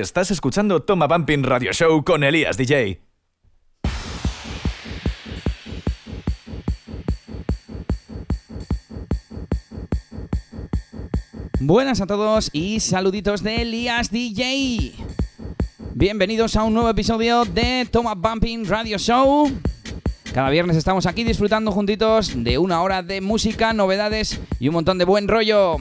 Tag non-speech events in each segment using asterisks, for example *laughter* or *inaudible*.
Estás escuchando Toma Bumping Radio Show con Elías DJ. Buenas a todos y saluditos de Elías DJ. Bienvenidos a un nuevo episodio de Toma Bumping Radio Show. Cada viernes estamos aquí disfrutando juntitos de una hora de música, novedades y un montón de buen rollo.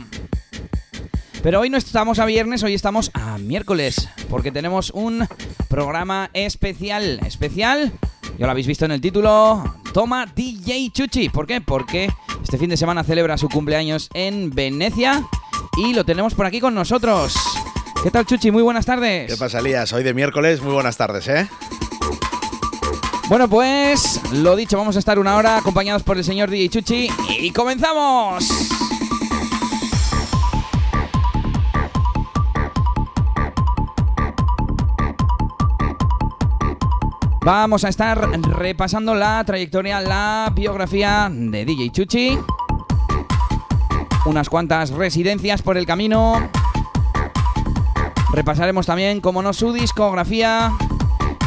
Pero hoy no estamos a viernes, hoy estamos a miércoles, porque tenemos un programa especial. Especial, ya lo habéis visto en el título, Toma DJ Chuchi. ¿Por qué? Porque este fin de semana celebra su cumpleaños en Venecia y lo tenemos por aquí con nosotros. ¿Qué tal, Chuchi? Muy buenas tardes. ¿Qué pasa, Elías? Hoy de miércoles, muy buenas tardes, ¿eh? Bueno, pues lo dicho, vamos a estar una hora acompañados por el señor DJ Chuchi y comenzamos. Vamos a estar repasando la trayectoria, la biografía de DJ Chuchi. Unas cuantas residencias por el camino. Repasaremos también, como no, su discografía.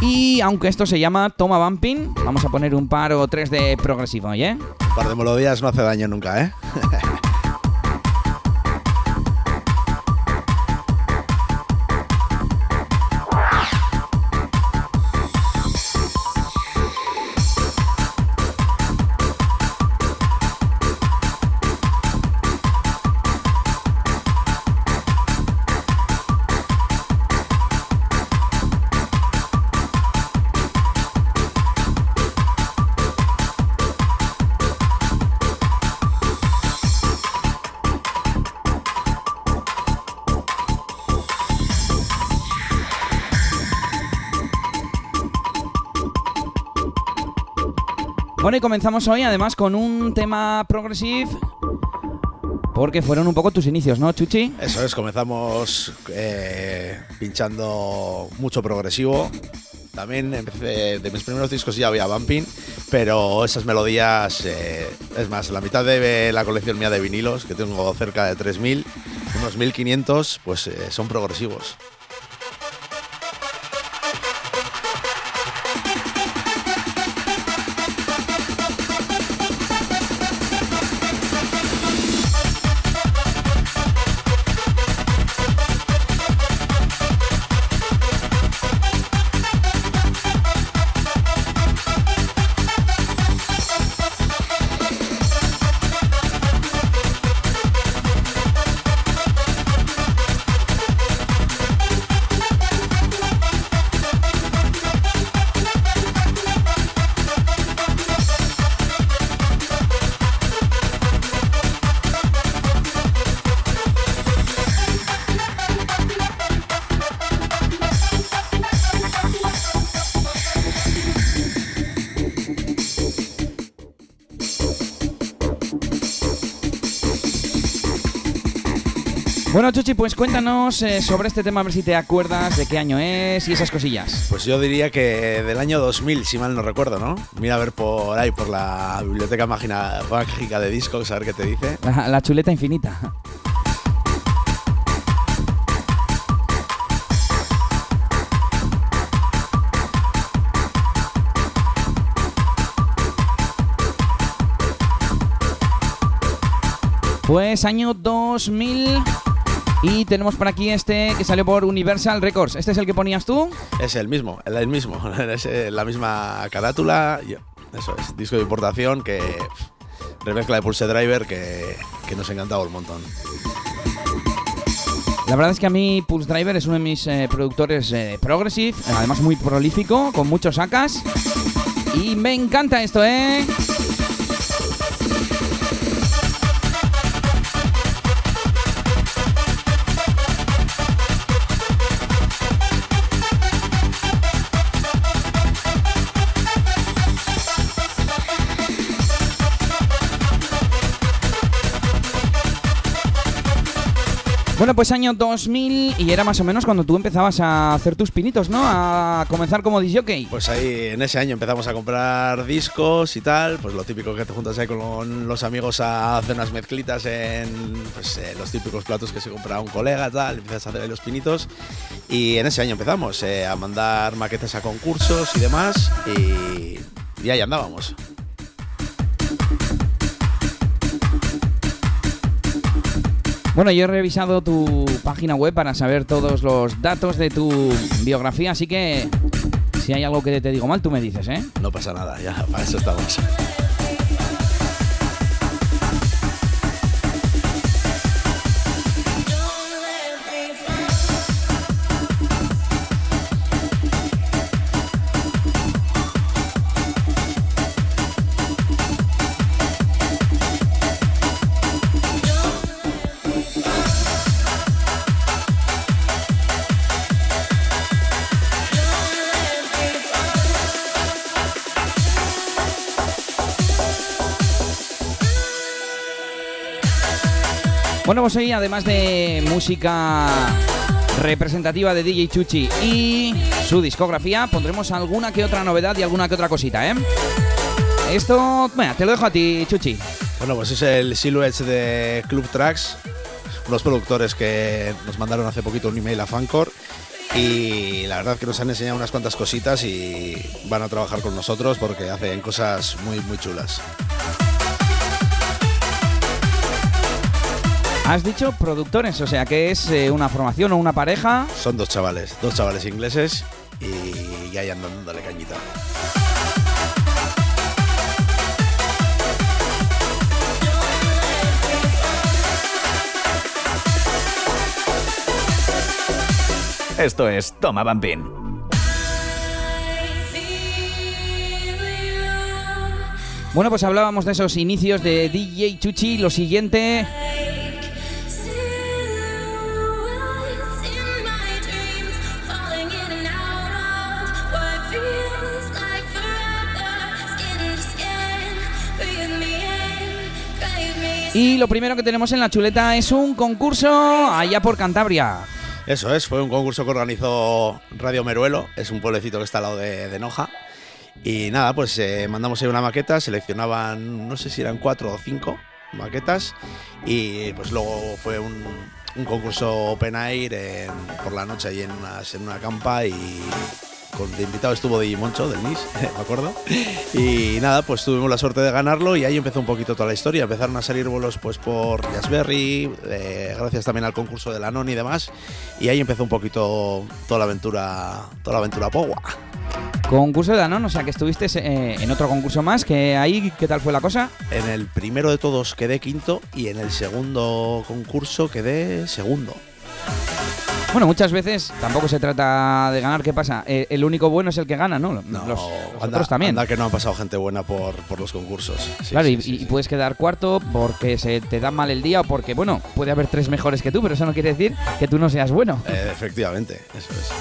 Y aunque esto se llama Toma Bumping, vamos a poner un par o tres de progresivo, ¿eh? Un par de melodías no hace daño nunca, ¿eh? Y comenzamos hoy además con un tema progresive. Porque fueron un poco tus inicios, ¿no, Chuchi? Eso es, comenzamos eh, pinchando mucho progresivo. También de mis primeros discos ya había bumping, pero esas melodías, eh, es más, la mitad de la colección mía de vinilos, que tengo cerca de 3.000, unos 1.500, pues eh, son progresivos. Bueno, Chuchi, pues cuéntanos eh, sobre este tema, a ver si te acuerdas de qué año es y esas cosillas. Pues yo diría que del año 2000, si mal no recuerdo, ¿no? Mira a ver por ahí, por la biblioteca mágica, de discos, a ver qué te dice. La, la chuleta infinita. Pues año 2000 y tenemos por aquí este que salió por Universal Records. ¿Este es el que ponías tú? Es el mismo, el mismo. *laughs* Es eh, la misma carátula. Eso es, disco de importación que remezcla de Pulse Driver que, que nos ha encantado un montón. La verdad es que a mí Pulse Driver es uno de mis eh, productores eh, progressive, además muy prolífico, con muchos sacas. Y me encanta esto, ¿eh? Bueno, pues año 2000 y era más o menos cuando tú empezabas a hacer tus pinitos, ¿no? A comenzar como disjockey. Pues ahí en ese año empezamos a comprar discos y tal, pues lo típico que te juntas ahí con los amigos a hacer unas mezclitas en pues, eh, los típicos platos que se compra un colega, tal, empiezas a hacer ahí los pinitos y en ese año empezamos eh, a mandar maquetas a concursos y demás y, y ahí andábamos. Bueno, yo he revisado tu página web para saber todos los datos de tu biografía, así que si hay algo que te digo mal, tú me dices, ¿eh? No pasa nada, ya, para eso estamos. Bueno, pues además de música representativa de DJ Chuchi y su discografía, pondremos alguna que otra novedad y alguna que otra cosita, ¿eh? Esto, te lo dejo a ti, Chuchi. Bueno, pues es el Silhouettes de Club Tracks, unos productores que nos mandaron hace poquito un email a Fancor y la verdad que nos han enseñado unas cuantas cositas y van a trabajar con nosotros porque hacen cosas muy, muy chulas. Has dicho productores, o sea que es eh, una formación o una pareja. Son dos chavales, dos chavales ingleses y ya andan dándole cañita. Esto es Toma Bampin. Bueno, pues hablábamos de esos inicios de DJ Chuchi. Lo siguiente Y lo primero que tenemos en la chuleta es un concurso allá por Cantabria. Eso es, fue un concurso que organizó Radio Meruelo, es un pueblecito que está al lado de, Noja. Y nada, pues eh, mandamos ahí una maqueta, seleccionaban, no sé si eran cuatro o cinco maquetas, y pues luego fue un, concurso open air por la noche ahí en una, en una campa y con de invitado estuvo de Moncho del NIS, *laughs* me acuerdo. Y nada, pues tuvimos la suerte de ganarlo y ahí empezó un poquito toda la historia. Empezaron a salir bolos pues por Jazzberry, eh, gracias también al concurso de la NON y demás. Y ahí empezó un poquito toda la aventura, toda la aventura Pogua. Concurso de Anon, o sea que estuviste eh, en otro concurso más, que ahí, ¿qué tal fue la cosa? En el primero de todos quedé quinto y en el segundo concurso quedé segundo. Bueno, muchas veces tampoco se trata de ganar. ¿Qué pasa? Eh, el único bueno es el que gana, ¿no? no los, otros también. Anda que no ha pasado gente buena por, los concursos. claro, y, puedes quedar cuarto porque se te da mal el día o porque, bueno, puede haber tres mejores que tú, pero eso no quiere decir que tú no seas bueno. Eh, efectivamente, eso es.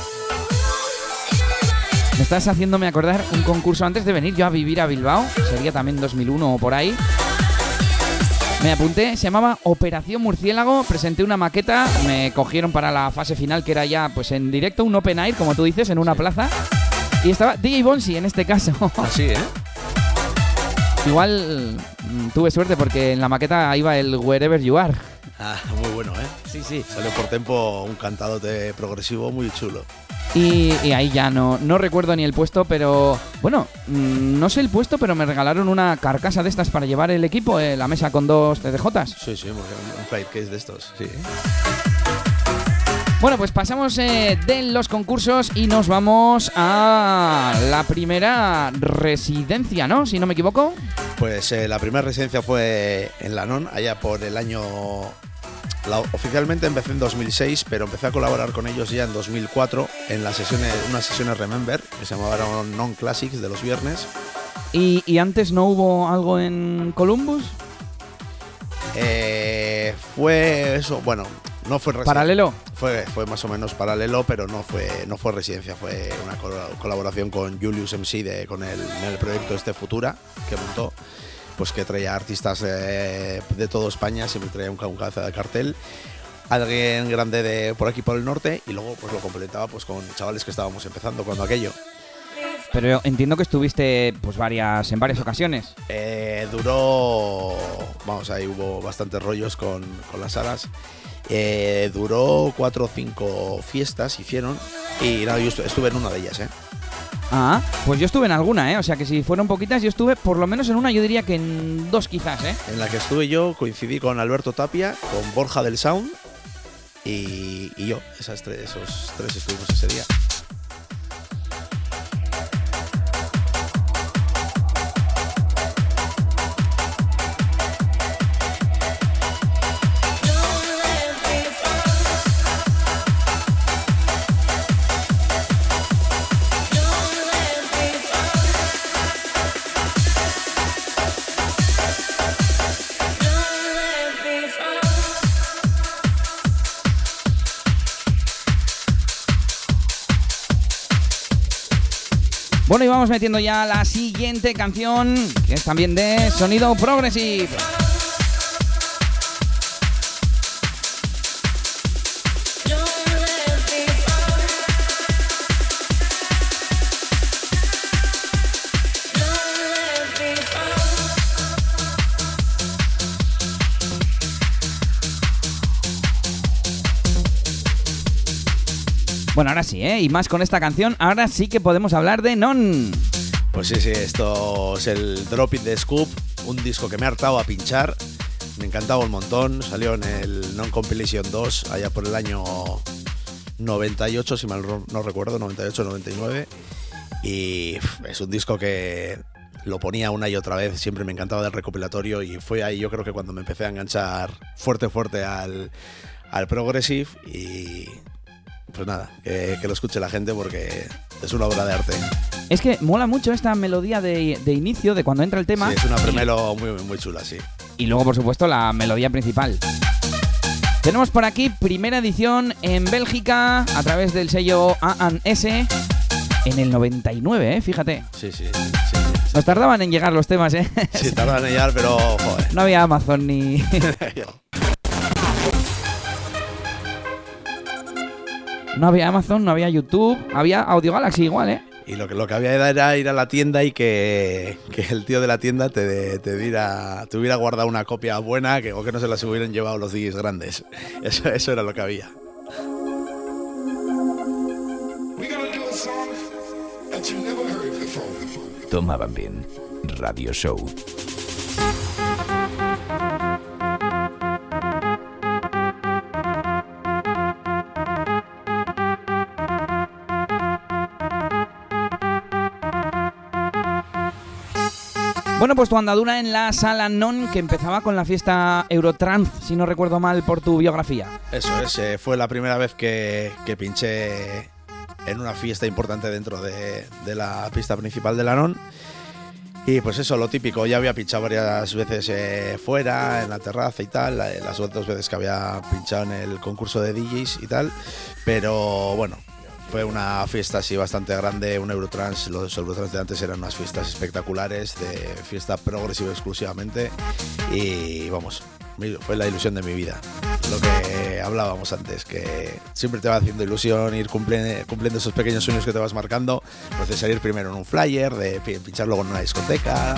Me estás haciéndome acordar un concurso antes de venir yo a vivir a Bilbao, sería también 2001 o por ahí. Me apunté, se llamaba Operación Murciélago, presenté una maqueta, me cogieron para la fase final que era ya pues en directo, un open air, como tú dices, en una plaza. Y estaba DJ Bonsi en este caso. *laughs* Así, ¿eh? Igual mm, tuve suerte porque en la maqueta iba el Wherever You Are. Ah, muy bueno, ¿eh? Sí, sí. Salió por tempo un cantado de progresivo muy chulo. Y, ahí ya no, no recuerdo ni el puesto, pero bueno, mm, no sé el puesto, pero me regalaron una carcasa de estas para llevar el equipo, eh, la mesa con dos TDJs. Sí, sí, un flight case de estos, sí. Bueno, pues pasamos eh, de los concursos y nos vamos a la primera residencia, ¿no? Si no me equivoco. Pues eh, la primera residencia fue en Lanón, allá por el año oficialmente empecé en 2006, pero empecé a colaborar con ellos ya en 2004 en las sesiones, unas sesiones Remember, que se llamaban Non Classics de los viernes. ¿Y, antes no hubo algo en Columbus? Eh, fue eso, bueno, no fue ¿Paralelo? Fue, fue más o menos paralelo, pero no fue, no fue residencia, fue una colaboración con Julius MC de, con el, en el proyecto este Futura que montó pues que traía artistas de, de toda España, siempre traía un, un cabeza de cartel. alguien grande de por aquí por el norte y luego pues lo completaba pues con chavales que estábamos empezando cuando aquello. Pero entiendo que estuviste pues varias en varias ocasiones. Eh, duró, vamos, ahí hubo bastantes rollos con, con las alas. Eh, duró cuatro o cinco fiestas, hicieron, y nada, yo estu- estuve en una de ellas, ¿eh? Ah, pues yo estuve en alguna, ¿eh? O sea que si fueron poquitas, yo estuve por lo menos en una, yo diría que en dos quizás, ¿eh? En la que estuve yo, coincidí con Alberto Tapia, con Borja del Sound y, y yo. Esas tres, esos tres estuvimos ese día. Bueno, y vamos metiendo ya la siguiente canción, que es también de sonido progressive. Bueno, ahora sí, ¿eh? Y más con esta canción, ahora sí que podemos hablar de Non. Pues sí, sí, esto es el Drop in the Scoop, un disco que me ha hartado a pinchar. Me encantaba un montón. Salió en el Non Compilation 2 allá por el año 98, si mal no recuerdo, 98-99. Y es un disco que lo ponía una y otra vez, siempre me encantaba del recopilatorio y fue ahí yo creo que cuando me empecé a enganchar fuerte, fuerte al, al Progressive y pues nada, que, que lo escuche la gente porque es una obra de arte. Es que mola mucho esta melodía de, de inicio, de cuando entra el tema. Sí, es una premelo muy, muy chula, sí. Y luego, por supuesto, la melodía principal. Tenemos por aquí primera edición en Bélgica a través del sello A&S en el 99, ¿eh? Fíjate. Sí, sí, sí. sí, Nos tardaban en llegar los temas, ¿eh? sí. Tardan en llegar, pero joder. No había Amazon ni... *laughs* *laughs* No había Amazon, no había YouTube, había Audio Galaxy igual, ¿eh? Y lo que, lo que había era ir a la tienda y que, que el tío de la tienda te, te, diera, te hubiera guardado una copia buena que, o que no se las hubieran llevado los DJs grandes. Eso, eso era lo que había. We gonna do a Bueno, pues tu andadura en la sala Non, que empezaba con la fiesta Eurotrans, si no recuerdo mal por tu biografía. Eso es, eh, fue la primera vez que, que pinché en una fiesta importante dentro de, de la pista principal de la NON. Y pues eso, lo típico, ya había pinchado varias veces eh, fuera, en la terraza y tal, la- las dos veces que había pinchado en el concurso de DJs y tal, pero bueno, fue una fiesta así bastante grande, un Eurotrans, los Eurotrans de antes eran unas fiestas espectaculares, de fiesta progresiva exclusivamente, y vamos, fue la ilusión de mi vida. Lo que hablábamos antes, que siempre te va haciendo ilusión ir cumpliendo, cumpliendo esos pequeños sueños que te vas marcando, pues de salir primero en un flyer, de pi- pinchar luego en una discoteca.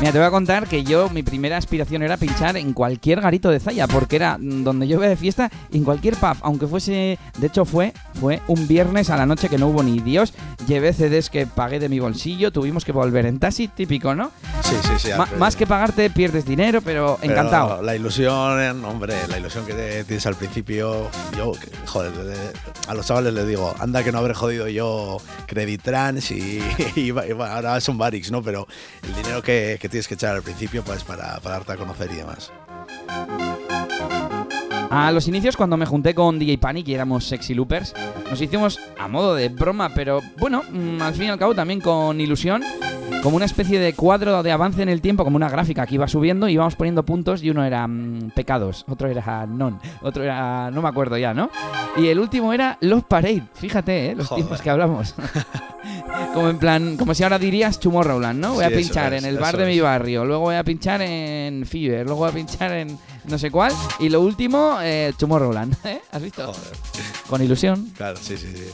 Mira, te voy a contar que yo, mi primera aspiración era pinchar en cualquier garito de Zaya, porque era donde yo iba de fiesta, en cualquier pub, aunque fuese, de hecho fue, fue un viernes a la noche que no hubo ni Dios, llevé CDs que pagué de mi bolsillo, tuvimos que volver en taxi, típico, ¿no? Sí, sí, sí. Ma- más que pagarte pierdes dinero, pero, Pero encantado. La ilusión, hombre, la ilusión que tienes al principio, yo, joder, eh, a los chavales les digo, anda que no habré jodido yo Credit Trans y, *laughs* ahora son Barix, ¿no? Pero el dinero que, que tienes que echar al principio, pues para, para darte a conocer y demás. A los inicios, cuando me junté con DJ Panic y éramos sexy loopers, nos hicimos a modo de broma, pero bueno, mm, al fin y al cabo también con ilusión, como una especie de cuadro de avance en el tiempo, como una gráfica que iba subiendo y íbamos poniendo puntos y uno era mm, pecados, otro era non, otro era no me acuerdo ya, ¿no? Y el último era Love Parade, fíjate, ¿eh? los Joder. tiempos que hablamos. *laughs* Como en plan, como si ahora dirías Tomorrowland, ¿no? Voy a Sí, pinchar es, en el bar de mi barrio, luego voy a pinchar en Fever, luego voy a pinchar en no sé cuál, y lo último, eh, Tomorrowland. *laughs* ¿eh? ¿Has visto? Joder. Con ilusión. Claro, sí, sí, sí.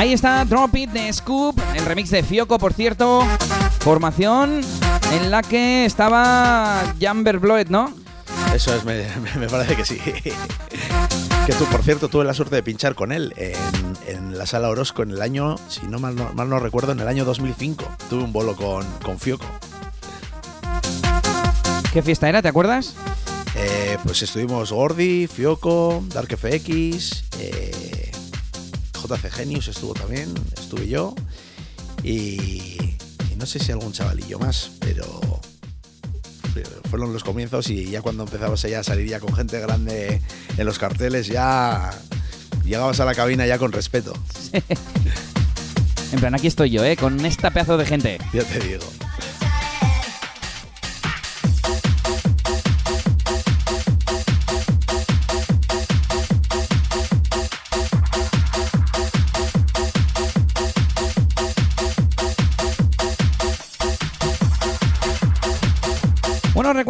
Ahí está Drop It de Scoop, el remix de Fioco, por cierto. Formación en la que estaba Jamber Bloed, ¿no? Eso es, me, parece que sí. *laughs* que tú, por cierto, tuve la suerte de pinchar con él en, en la sala Orozco en el año, si no mal, no mal no recuerdo, en el año 2005. Tuve un bolo con, con Fioco. ¿Qué fiesta era? ¿Te acuerdas? Eh, pues estuvimos Gordy, Fioco, Dark FX, eh, JC Genius estuvo también, estuve yo. Y, y no sé si algún chavalillo más, pero pero fueron los comienzos y ya cuando empezabas ya a salir ya con gente grande en los carteles, ya llegabas a la cabina ya con respeto, En plan, aquí estoy yo, ¿eh? Con esta pedazo de gente. ya te digo.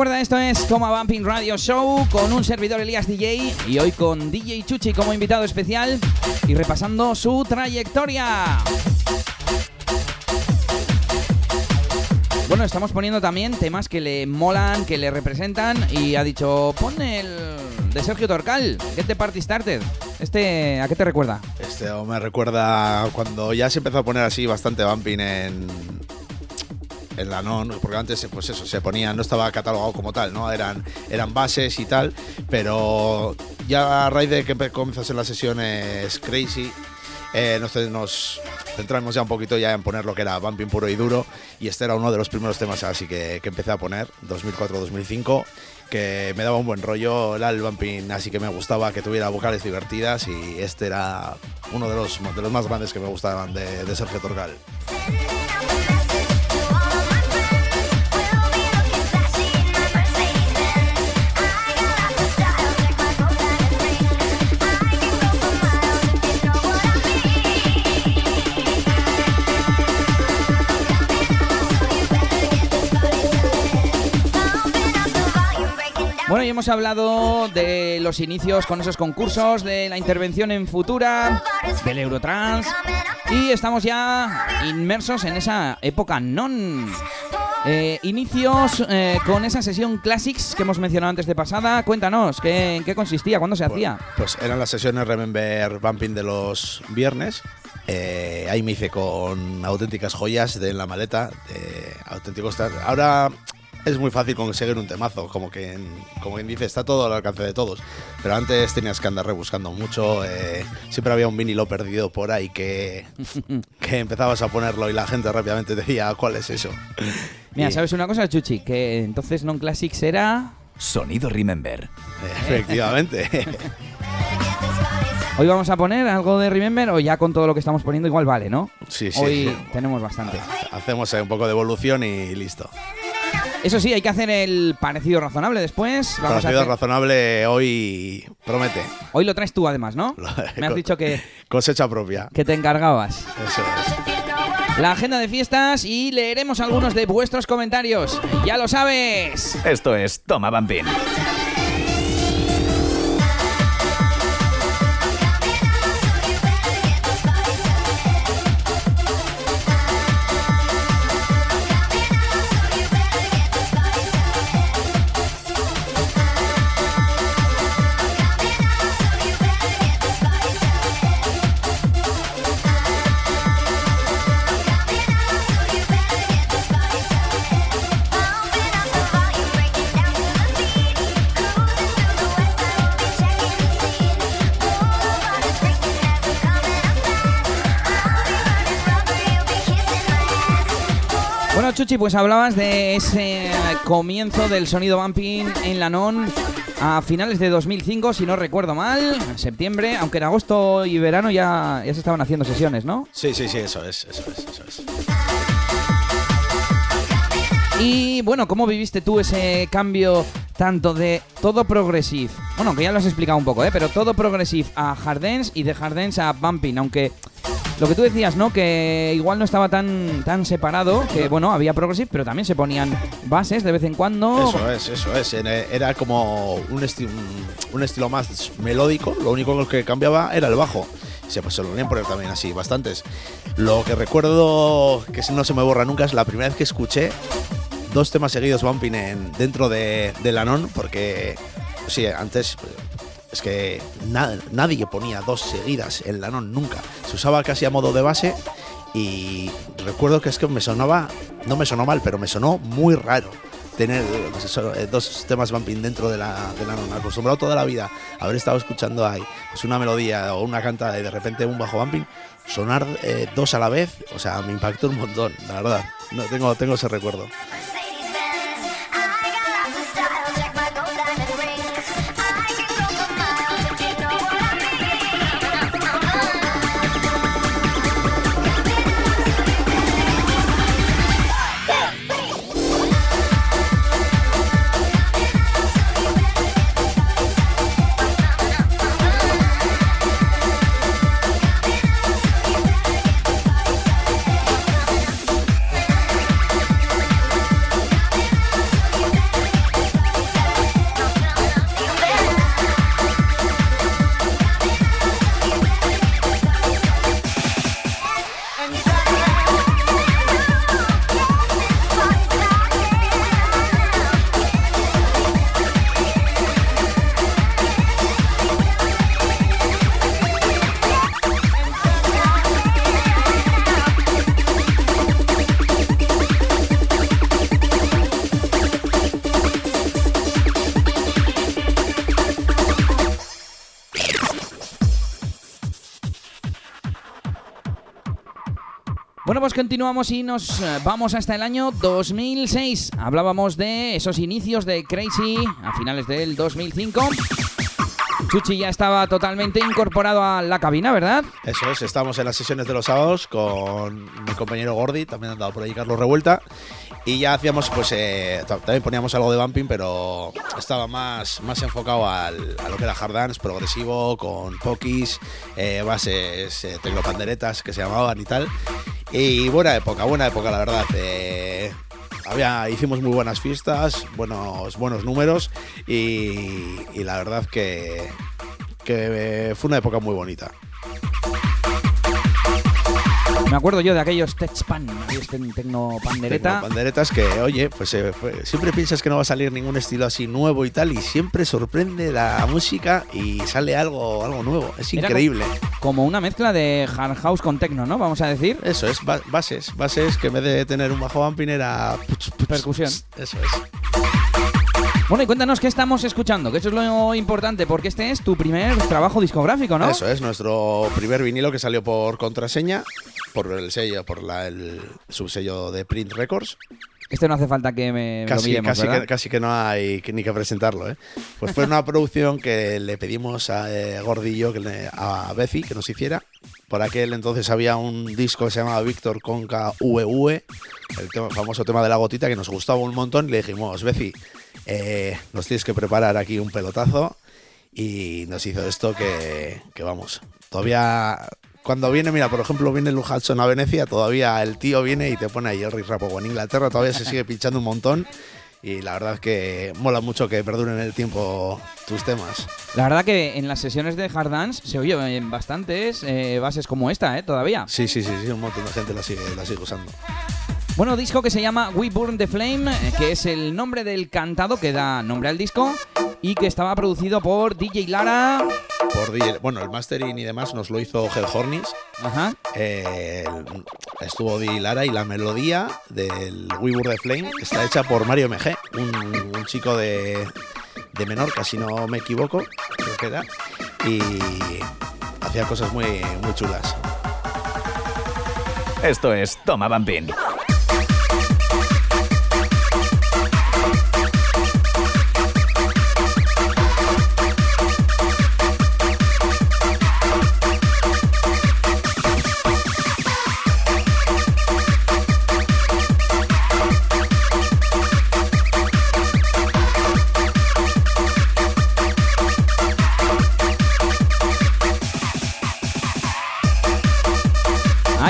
Recuerda, esto es Toma Bumping Radio Show con un servidor Elías DJ y hoy con DJ Chuchi como invitado especial y repasando su trayectoria. Bueno, estamos poniendo también temas que le molan, que le representan y ha dicho, pon el de Sergio Torcal, Get the Party Started. Este, ¿a qué te recuerda? Este me recuerda cuando ya se empezó a poner así bastante bumping en, en la non, porque antes pues eso, se ponía, no estaba catalogado como tal, ¿no? Eran, eran bases y tal, pero ya a raíz de que comienzas en las sesiones Crazy, eh, nos, centramos ya un poquito ya en poner lo que era bumping puro y duro, y este era uno de los primeros temas así que, que empecé a poner, 2004-2005, que me daba un buen rollo, el bumping así que me gustaba, que tuviera vocales divertidas, y este era uno de los, de los más grandes que me gustaban de, de Sergio Torgal. Hemos hablado de los inicios con esos concursos, de la intervención en Futura, del Eurotrans, y estamos ya inmersos en esa época non. Eh, inicios eh, con esa sesión Classics que hemos mencionado antes de pasada. Cuéntanos, ¿qué, ¿en qué consistía? ¿Cuándo se hacía? Pues eran las sesiones Remember Bumping de los viernes. Eh, ahí me hice con auténticas joyas de la maleta, de auténticos. Ahora es muy fácil conseguir un temazo, como que como quien dice, está todo al alcance de todos. Pero antes tenías que andar rebuscando mucho. eh, siempre había un vinilo perdido por ahí que, *laughs* que empezabas a ponerlo y la gente rápidamente decía, ¿cuál es eso? Mira, Y- ¿sabes una cosa, Chuchi? Que entonces Non Classics era... Sonido Remember. Efectivamente. *laughs* *laughs* Hoy vamos a poner algo de Remember o ya con todo lo que estamos poniendo igual vale, ¿no? Sí, sí. Hoy tenemos bastante. Hacemos ahí un poco de evolución y listo. Eso sí, hay que hacer el parecido razonable después. Vamos a Parecido hacer- razonable hoy promete. Hoy lo traes tú además, ¿no? *laughs* Me has dicho que, Cosecha propia. que te encargabas. Eso es. La agenda de fiestas y leeremos algunos de vuestros comentarios. Ya lo sabes. Esto es Toma Bambín. Chuchi, pues hablabas de ese comienzo del sonido bumping en la non a finales de 2005, si no recuerdo mal, en septiembre, aunque en agosto y verano ya, ya se estaban haciendo sesiones, ¿no? Sí, sí, sí, eso es, eso es, eso es. Y bueno, ¿cómo viviste tú ese cambio tanto de todo progressive? Bueno, que ya lo has explicado un poco, ¿eh? Pero todo progressive a hard dance y de hard dance a bumping, aunque lo que tú decías, ¿no? Que igual no estaba tan, tan separado, que bueno, había progressive, pero también se ponían bases de vez en cuando. Eso es, eso es. Era- Era como un, esti- un- estilo más melódico. Lo único que cambiaba era el bajo. Se, pues, se lo venían poner también así, bastantes. Lo que recuerdo que no se me borra nunca es la primera vez que escuché dos temas seguidos bumping en, dentro de, del Anon, porque sí, antes es que na- nadie ponía dos seguidas en Anon nunca. Se usaba casi a modo de base y recuerdo que es que me sonaba, no me sonó mal, pero me sonó muy raro tener pues eh, dos temas bumping dentro de la, de la Anon. Acostumbrado toda la vida a haber estado escuchando ahí pues una melodía o una canta y de repente un bajo bumping, sonar eh, dos a la vez, o sea, me impactó un montón, la verdad. No, tengo, tengo ese recuerdo. Bueno, pues continuamos y nos eh, vamos hasta el año 2006. Hablábamos de esos inicios de Crazy a finales del 2005. Chuchi ya estaba totalmente incorporado a la cabina, ¿verdad? Eso es, estamos en las sesiones de los sábados con mi compañero Gordy, también andado por ahí Carlos Revuelta. Y ya hacíamos, pues, eh, ta- también poníamos algo de bumping, pero estaba más, más enfocado al- a lo que era hard dance, progresivo, con pokis, eh, bases, eh, tecnopanderetas que se llamaban y tal. Y buena época, buena época, la verdad. eh, había, hicimos muy buenas fiestas, buenos, buenos números y, y la verdad que, que fue una época muy bonita. Me acuerdo yo de aquellos Techpan, aquellos ten- tecnopandereta. Panderetas que, oye, pues eh, siempre piensas que no va a salir ningún estilo así nuevo y tal, y siempre sorprende la música y sale algo, algo nuevo. Es Era increíble. Como una mezcla de hard house con techno, ¿no? Vamos a decir. Eso es, ba- bases, bases que en vez de tener un bajo bumping era puch, puch, Percusión. Eso es. Bueno, y cuéntanos qué estamos escuchando, que eso es lo importante, porque este es tu primer trabajo discográfico, ¿no? Eso es, nuestro primer vinilo que salió por contraseña, por el sello, por la- el subsello de Print Records. Este no hace falta que me lo Casi, miremos, casi, que, casi que no hay que- ni que presentarlo, ¿eh? Pues fue una producción que le pedimos a eh, Gordillo, que le- a Bezi, que nos hiciera. Por aquel entonces había un disco que se llamaba Víctor Conca VV, el tema- famoso tema de la gotita, que nos gustaba un montón. Y le dijimos, Bezi, eh, nos tienes que preparar aquí un pelotazo. Y nos hizo esto que, que vamos, todavía... Cuando viene, mira, por ejemplo, viene Lou Hudson a Venecia, todavía el tío viene y te pone ahí el Rap. En Inglaterra todavía se sigue pinchando un montón. Y la verdad es que mola mucho que perduren en el tiempo tus temas. La verdad que en las sesiones de hard dance se oye en bastantes eh, bases como esta, ¿eh? Todavía. Sí, sí, sí, sí, un montón de gente la sigue, la sigue usando. Bueno, disco que se llama We Burn the Flame, eh, que es el nombre del cantado que da nombre al disco y que estaba producido por DJ Lara. Por DJ bueno, el mastering y demás nos lo hizo Hell Hornis. Ajá. Eh, estuvo Di Lara y la melodía del We Were the Flame está hecha por Mario MG, un, un chico de, de Menorca, si no me equivoco, creo que era. Y hacía cosas muy, muy chulas. Esto es Toma Bumping.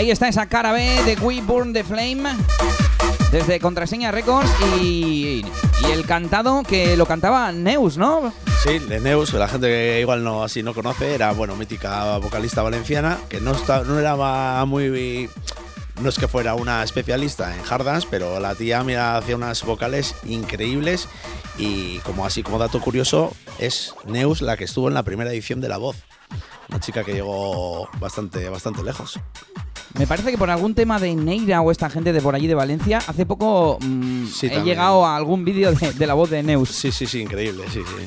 Ahí está esa cara B de We Burn the Flame desde Contraseña Records y, el cantado que lo cantaba Neus, ¿no? Sí, de Neus, la gente que igual no así no conoce, era bueno, mítica vocalista valenciana, que no está, no era muy no es que fuera una especialista en hard dance, pero la tía mira hacía unas vocales increíbles y como así como dato curioso es Neus la que estuvo en la primera edición de La Voz. Una chica que llegó bastante bastante lejos. Me parece que por algún tema de Neira o esta gente de por allí de Valencia, hace poco mm, Sí, he también. llegado a algún vídeo de, de la voz de Neus. Sí, sí, sí, increíble, sí, sí.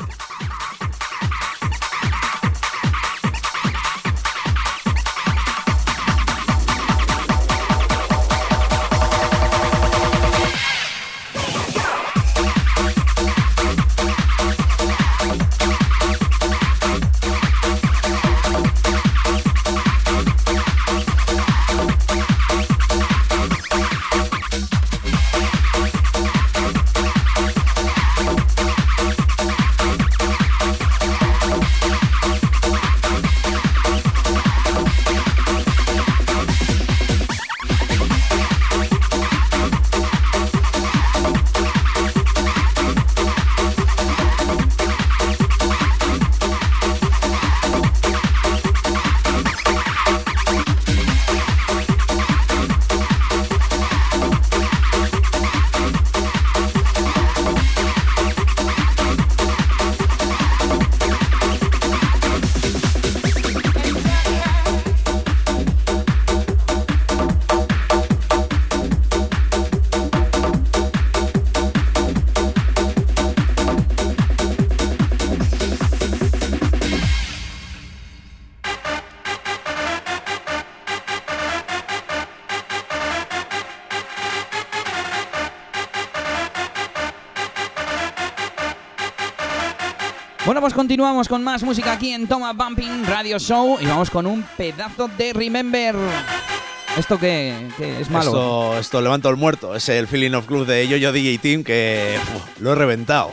Pues continuamos con más música aquí en Toma Bumping Radio Show y vamos con un pedazo de Remember. ¿Esto que, es malo? Esto, levanto el muerto, es el Feeling of Club de Yo-Yo DJ Team que lo he reventado.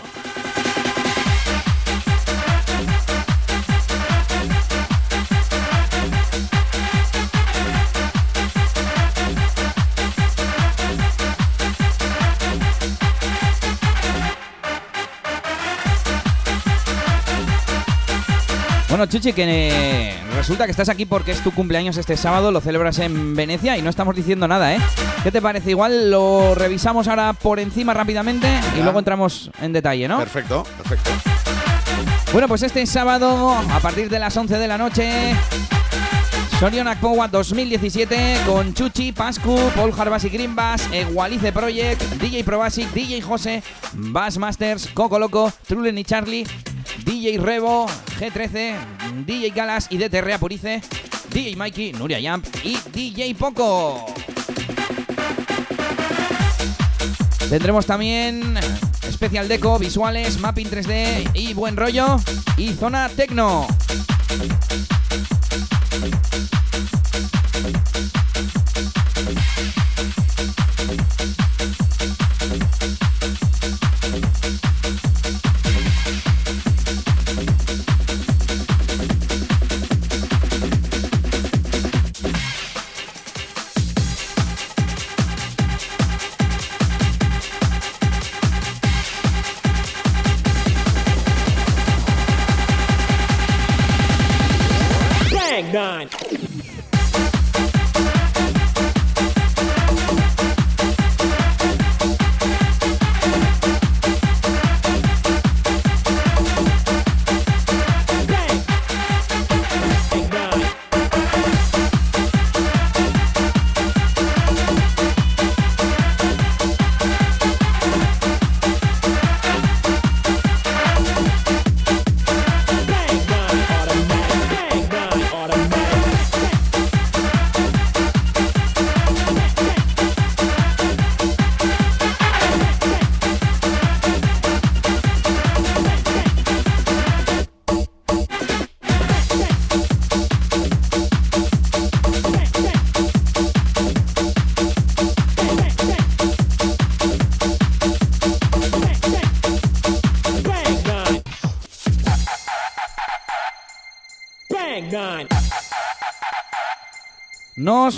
Que eh, resulta que estás aquí porque es tu cumpleaños este sábado, lo celebras en Venecia y no estamos diciendo nada, ¿eh? ¿Qué te parece? Igual lo revisamos ahora por encima rápidamente y Ya. luego entramos en detalle, ¿no? Perfecto, perfecto. Bueno, pues este sábado, a partir de las 11 de la noche, Sorionak Powa 2017 con Chuchi, Pascu, Paul Harbas y Green Bass, Egualice Project, DJ Probasic, DJ José, Bass Masters, Coco Loco, Trulen y Charlie, DJ Revo, G13, DJ Galas y DTR Apurice, DJ Mikey, Nuria Yamp y DJ Poco. Tendremos también especial deco, visuales, mapping 3D y buen rollo y zona tecno.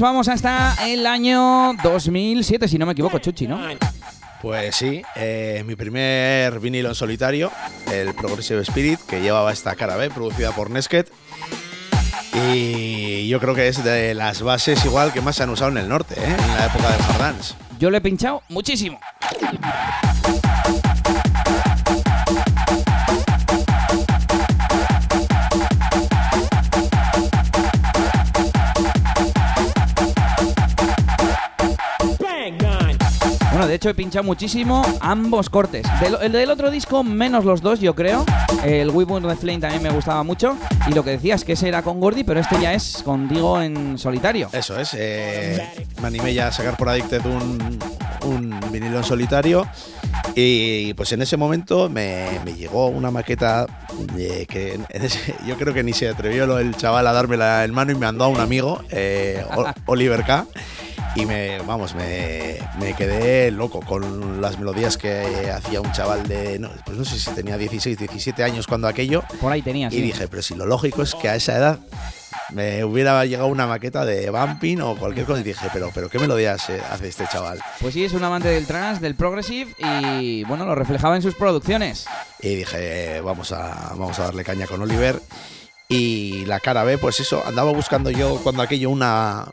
Vamos hasta el año 2007, si no me equivoco, Chuchi, ¿no? Pues sí, eh, mi primer vinilo en solitario, el Progressive Spirit, que llevaba esta cara B, producida por Nesket. Y yo creo que es de las bases igual que más se han usado en el norte, ¿eh? en la época del hard dance. Yo le he pinchado muchísimo. Hecho he pinchado muchísimo ambos cortes. Del- el del otro disco, menos los dos, yo creo. El We Burn the Flame también me gustaba mucho. Y lo que decías que ese era con Gordy, pero este ya es contigo en solitario. Eso es, eh, me animé ya a sacar por Addicted un, un vinilo en solitario y pues en ese momento me, me llegó una maqueta de que ese- *laughs* yo creo que ni se atrevió el chaval a darme la en mano y me mandó a un amigo, eh, *laughs* Oliver K. Y me, vamos, me, me quedé loco con las melodías que hacía un chaval de, no, pues no sé si tenía 16, 17 años cuando aquello. Por ahí tenías. Y dije, pero si lo lógico es que a esa edad me hubiera llegado una maqueta de Bumping o cualquier cosa y dije, pero, pero ¿qué melodías eh, hace este chaval? Pues sí, es un amante del trance, del progressive y bueno, lo reflejaba en sus producciones. Y dije, vamos a, vamos a darle caña con Oliver. Y la cara B, pues eso, andaba buscando yo cuando aquello una...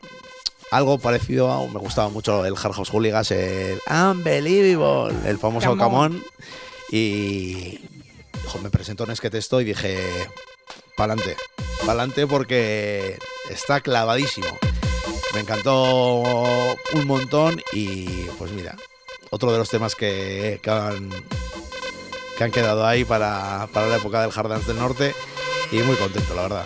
Algo parecido a... Me gustaba mucho el Hard House Hooligans, el Unbelievable, el famoso. Camón. Y... jo, me presentó en Esquete esto y dije, pa'lante, pa'lante porque está clavadísimo. Me encantó un montón y pues mira, otro de los temas que, que han, que han quedado ahí para, para la época del Hard Dance del Norte y muy contento, la verdad.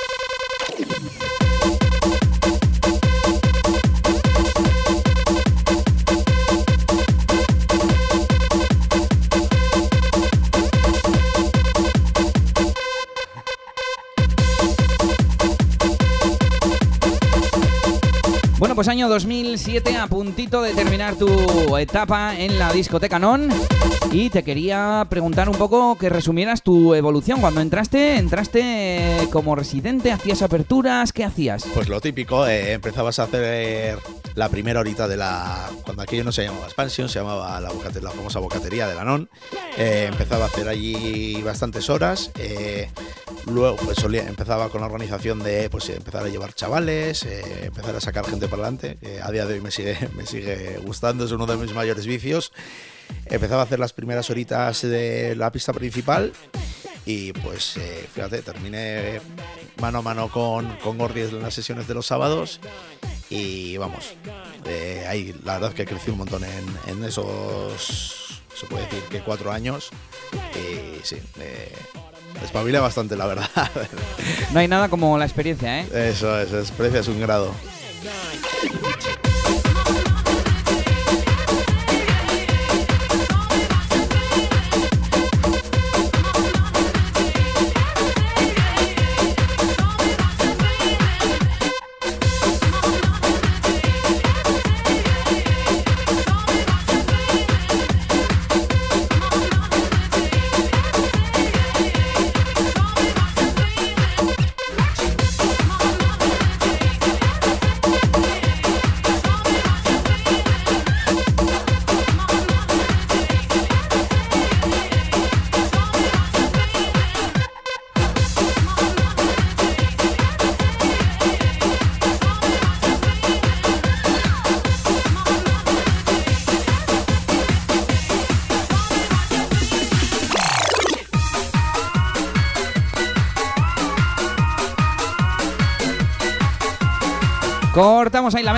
Pues año 2007, a puntito de terminar tu etapa en la discoteca Non. Y te quería preguntar un poco que resumieras tu evolución. Cuando entraste, entraste como residente, hacías aperturas, ¿qué hacías? Pues lo típico, eh, empezabas a hacer la primera horita de la. Cuando aquello no se llamaba Expansion, se llamaba la, la famosa bocatería de la NON. Eh, empezaba a hacer allí bastantes horas. eh, luego pues solía, empezaba con la organización de pues empezar a llevar chavales, eh, empezar a sacar gente para adelante, que a día de hoy me sigue, *laughs* me sigue gustando, es uno de mis mayores vicios. Empezaba a hacer las primeras horitas de la pista principal y pues eh, fíjate, terminé mano a mano con, con Gordy en las sesiones de los sábados y vamos, eh, ahí la verdad que crecí un montón en, en esos, se puede decir que cuatro años y sí, eh, despabilé bastante la verdad. *laughs* No hay nada como la experiencia, ¿eh? Eso es, experiencia es un grado. nine.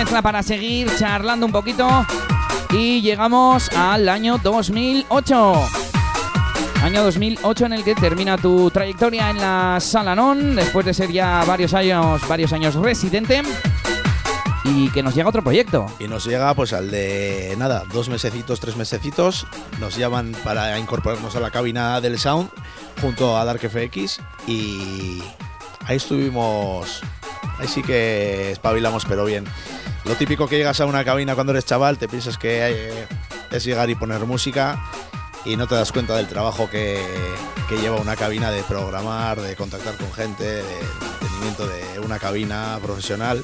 Mezcla para seguir charlando un poquito y llegamos al año 2008. Año 2008 en el que termina tu trayectoria en la Sala Non, después de ser ya varios años, varios años residente. Y que nos llega otro proyecto. Y nos llega pues al de nada, dos mesecitos, tres mesecitos. Nos llaman para incorporarnos a la cabina del sound junto a Dark FX y ahí estuvimos. Ahí sí que espabilamos, pero bien. Lo típico que llegas a una cabina cuando eres chaval, te piensas que eh, es llegar y poner música. y no te das cuenta del trabajo que, lleva una cabina de programar, de contactar con gente, de mantenimiento de una cabina profesional.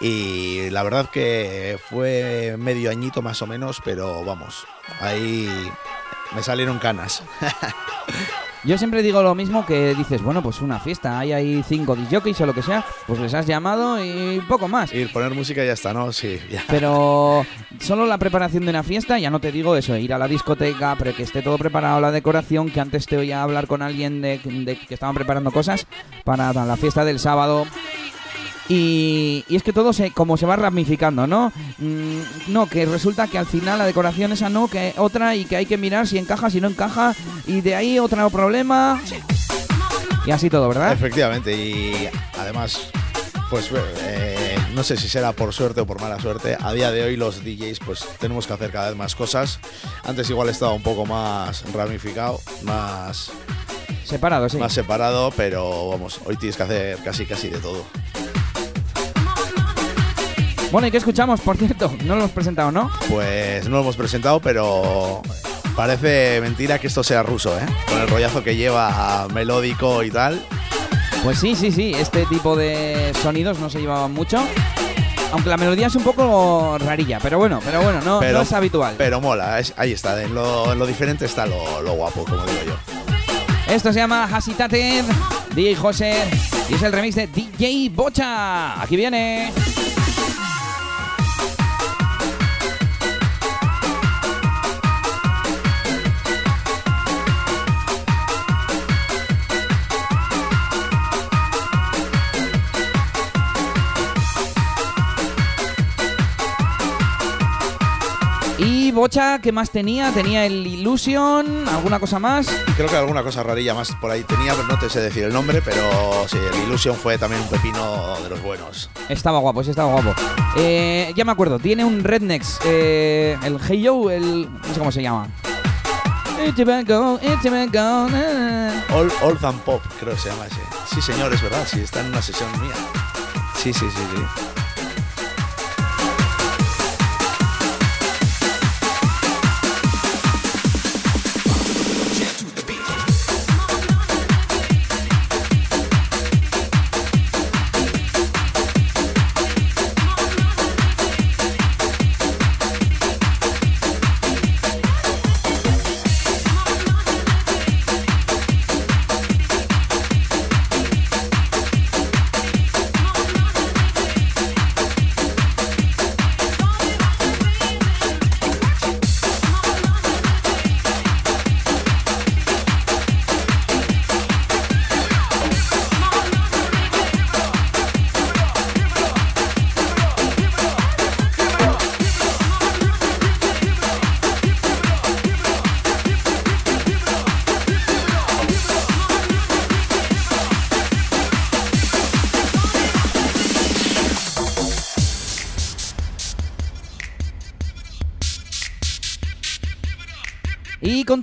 Y la verdad que fue medio añito más o menos, pero vamos, ahí me salieron canas. *laughs* Yo siempre digo lo mismo que dices, bueno, pues una fiesta, hay ahí cinco disjockeys o lo que sea, pues les has llamado y poco más. Ir poner música y ya está, ¿no? Sí, ya. Pero solo la preparación de una fiesta, ya no te digo eso, ir a la discoteca, pero que esté todo preparado, la decoración, que antes te oía hablar con alguien de, de que estaban preparando cosas para la fiesta del sábado. Y, y es que todo se, como se va ramificando, ¿no? Mm, no, que resulta que al final la decoración esa no, que otra y que hay que mirar si encaja, si no encaja, y de ahí otro problema. Y así todo, ¿verdad? Efectivamente, y además, pues eh, no sé si será por suerte o por mala suerte, a día de hoy los DJs pues tenemos que hacer cada vez más cosas. Antes igual estaba un poco más ramificado, más, Separado, sí. más separado, pero vamos, hoy tienes que hacer casi casi de todo. Bueno, ¿y qué escuchamos, por cierto? No lo hemos presentado, ¿no? Pues no lo hemos presentado, pero parece mentira que esto sea ruso, ¿eh? Con el rollazo que lleva melódico y tal. Pues sí, sí, sí, este tipo de sonidos no se llevaban mucho. Aunque la melodía es un poco rarilla, pero bueno, pero bueno, no, Pero- no es habitual. Pero mola, es- ahí está, en lo, en lo diferente está lo, lo guapo, como digo yo. Esto se llama Hasitated, DJ José, y es el remix de DJ Bocha. Aquí viene. ¿Qué más tenía? Tenía el Illusion, alguna cosa más. Creo que alguna cosa rarilla más por ahí tenía, pero no te sé decir el nombre, pero sí, el Illusion fue también un pepino de los buenos. Estaba guapo, sí, estaba guapo. Eh, ya me acuerdo, tiene un Rednex, eh, el Hey Yo, el. no sé cómo se llama. All, All Than Pop, creo que se llama ese. Sí, señor, es verdad, sí, está en una sesión mía. Sí, sí, sí, sí.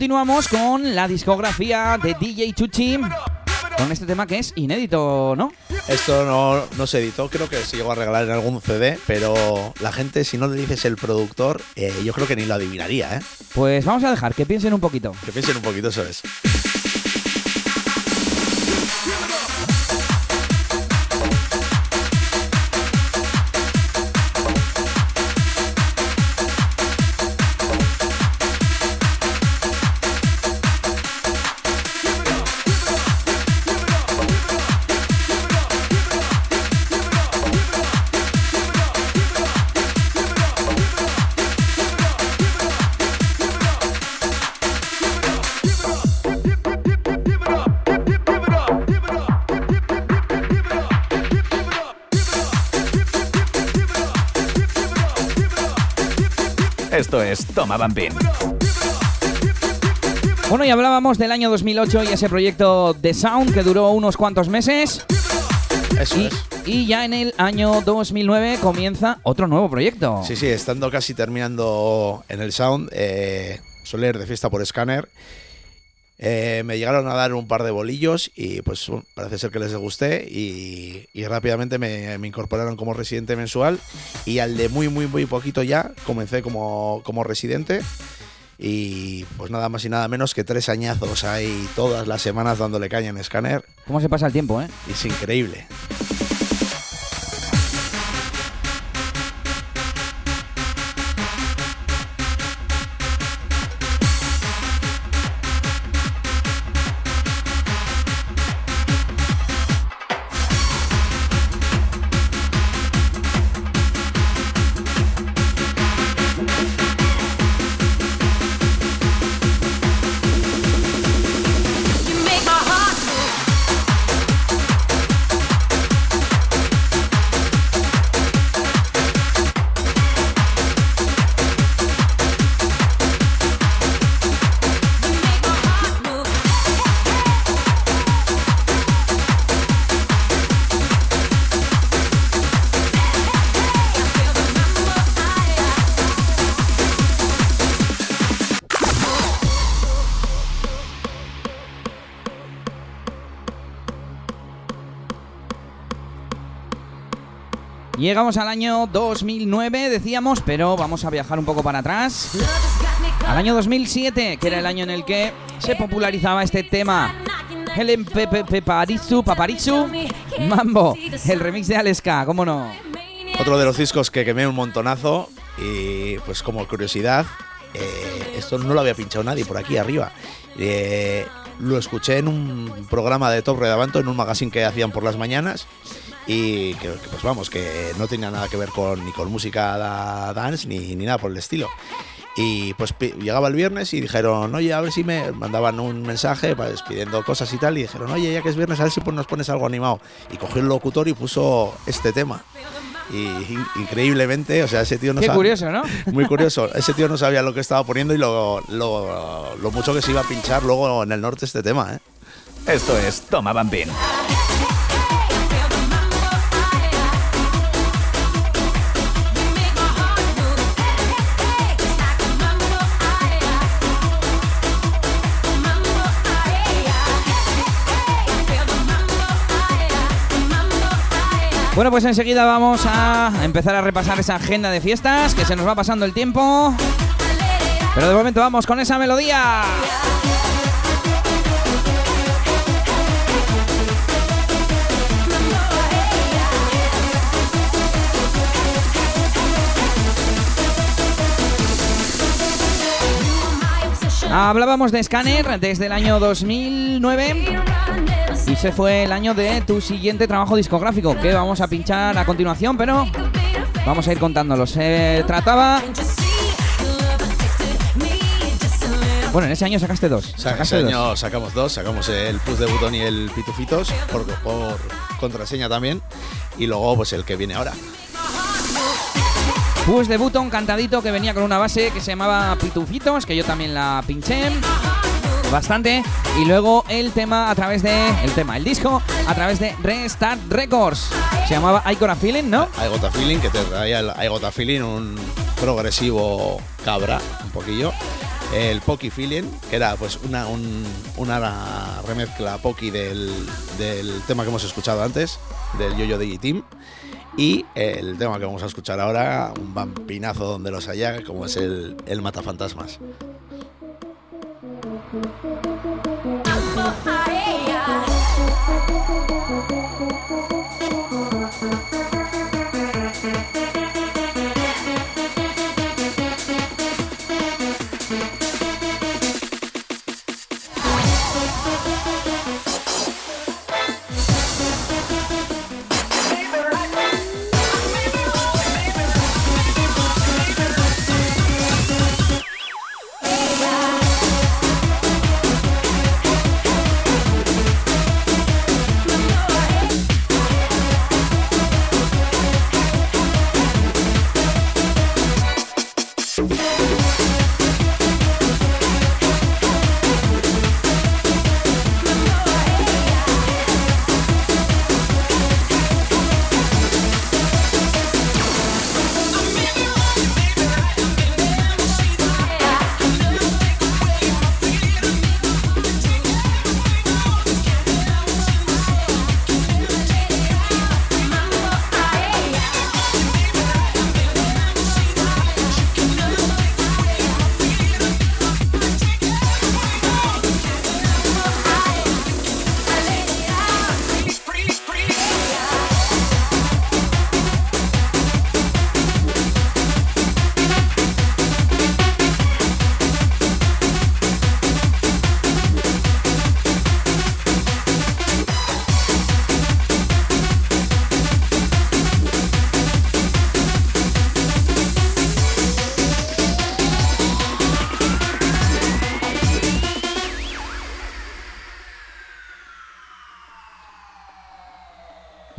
Continuamos con la discografía de DJ Chuchi. Con este tema que es inédito, ¿no? Esto no, no se editó, creo que se llegó a regalar en algún CD, pero la gente, si no le dices el productor, eh, yo creo que ni lo adivinaría, ¿eh? Pues vamos a dejar que piensen un poquito. Que piensen un poquito, eso es. Es Toma Bumping. Bueno, y hablábamos del año 2008 y ese proyecto de Sound que duró unos cuantos meses. Eso Y, es. y ya en el año 2009 comienza otro nuevo proyecto. Sí, sí, estando casi terminando en el sound, eh, suele ir de fiesta por escáner. Eh, me llegaron a dar un par de bolillos y pues parece ser que les gusté y, y rápidamente me, me incorporaron como residente mensual y al de muy muy muy poquito ya comencé como, como residente Y pues nada más y nada menos que tres añazos ahí todas las semanas dándole caña en Scanner. ¿Cómo se pasa el tiempo, eh? Es increíble. Llegamos al año 2009, decíamos, pero vamos a viajar un poco para atrás. Al año 2007, que era el año en el que se popularizaba este tema. Helen Pepe Paparizu, Paparizu, Mambo, el remix de Aleska, ¿cómo no? Otro de los discos que quemé un montonazo y pues como curiosidad, eh, esto no lo había pinchado nadie por aquí arriba. Eh, lo escuché en un programa de Top Redavanto, en un magazine que hacían por las mañanas y que, que, pues vamos, que no tenía nada que ver con ni con música da- dance ni, ni nada por el estilo. Y pues llegaba el viernes y dijeron, oye, a ver si me mandaban un mensaje pues, pidiendo cosas y tal. Y dijeron, oye, ya que es viernes, a ver si pues, nos pones algo animado. Y cogió el locutor y puso este tema. Y in- increíblemente, o sea, ese tío no Qué curioso, ¿no? *laughs* Muy curioso. Ese tío no sabía lo que estaba poniendo y lo, lo, lo mucho que se iba a pinchar luego en el norte este tema, ¿eh? Esto es Toma Bambín. Bueno, pues enseguida vamos a empezar a repasar esa agenda de fiestas, que se nos va pasando el tiempo. Pero de momento vamos con esa melodía. Hablábamos de Scanner desde el año 2009 y se fue el año de tu siguiente trabajo discográfico, que vamos a pinchar a continuación, pero vamos a ir contándolo. Se trataba... Bueno, en ese año sacaste dos. Sa- Sacaste Ese dos. año sacamos dos, sacamos el Plus de Butón y el Pitufitos por, por contraseña también. Y luego pues el que viene ahora. Pues de Button cantadito que venía con una base que se llamaba Pitufitos, que yo también la pinché bastante. Y luego el tema a través de. El tema, el disco, a través de Restart Records. Se llamaba I Got a Feeling, ¿no? I Got a Feeling, que te traía el I Got a Feeling, un progresivo cabra, un poquillo. El Poki Feeling, que era pues una, un- una remezcla Poki del, del tema que hemos escuchado antes, del Yo-Yo Digi Team. Y el tema que vamos a escuchar ahora, un vampinazo donde los haya, como es el, el Matafantasmas. Thank you.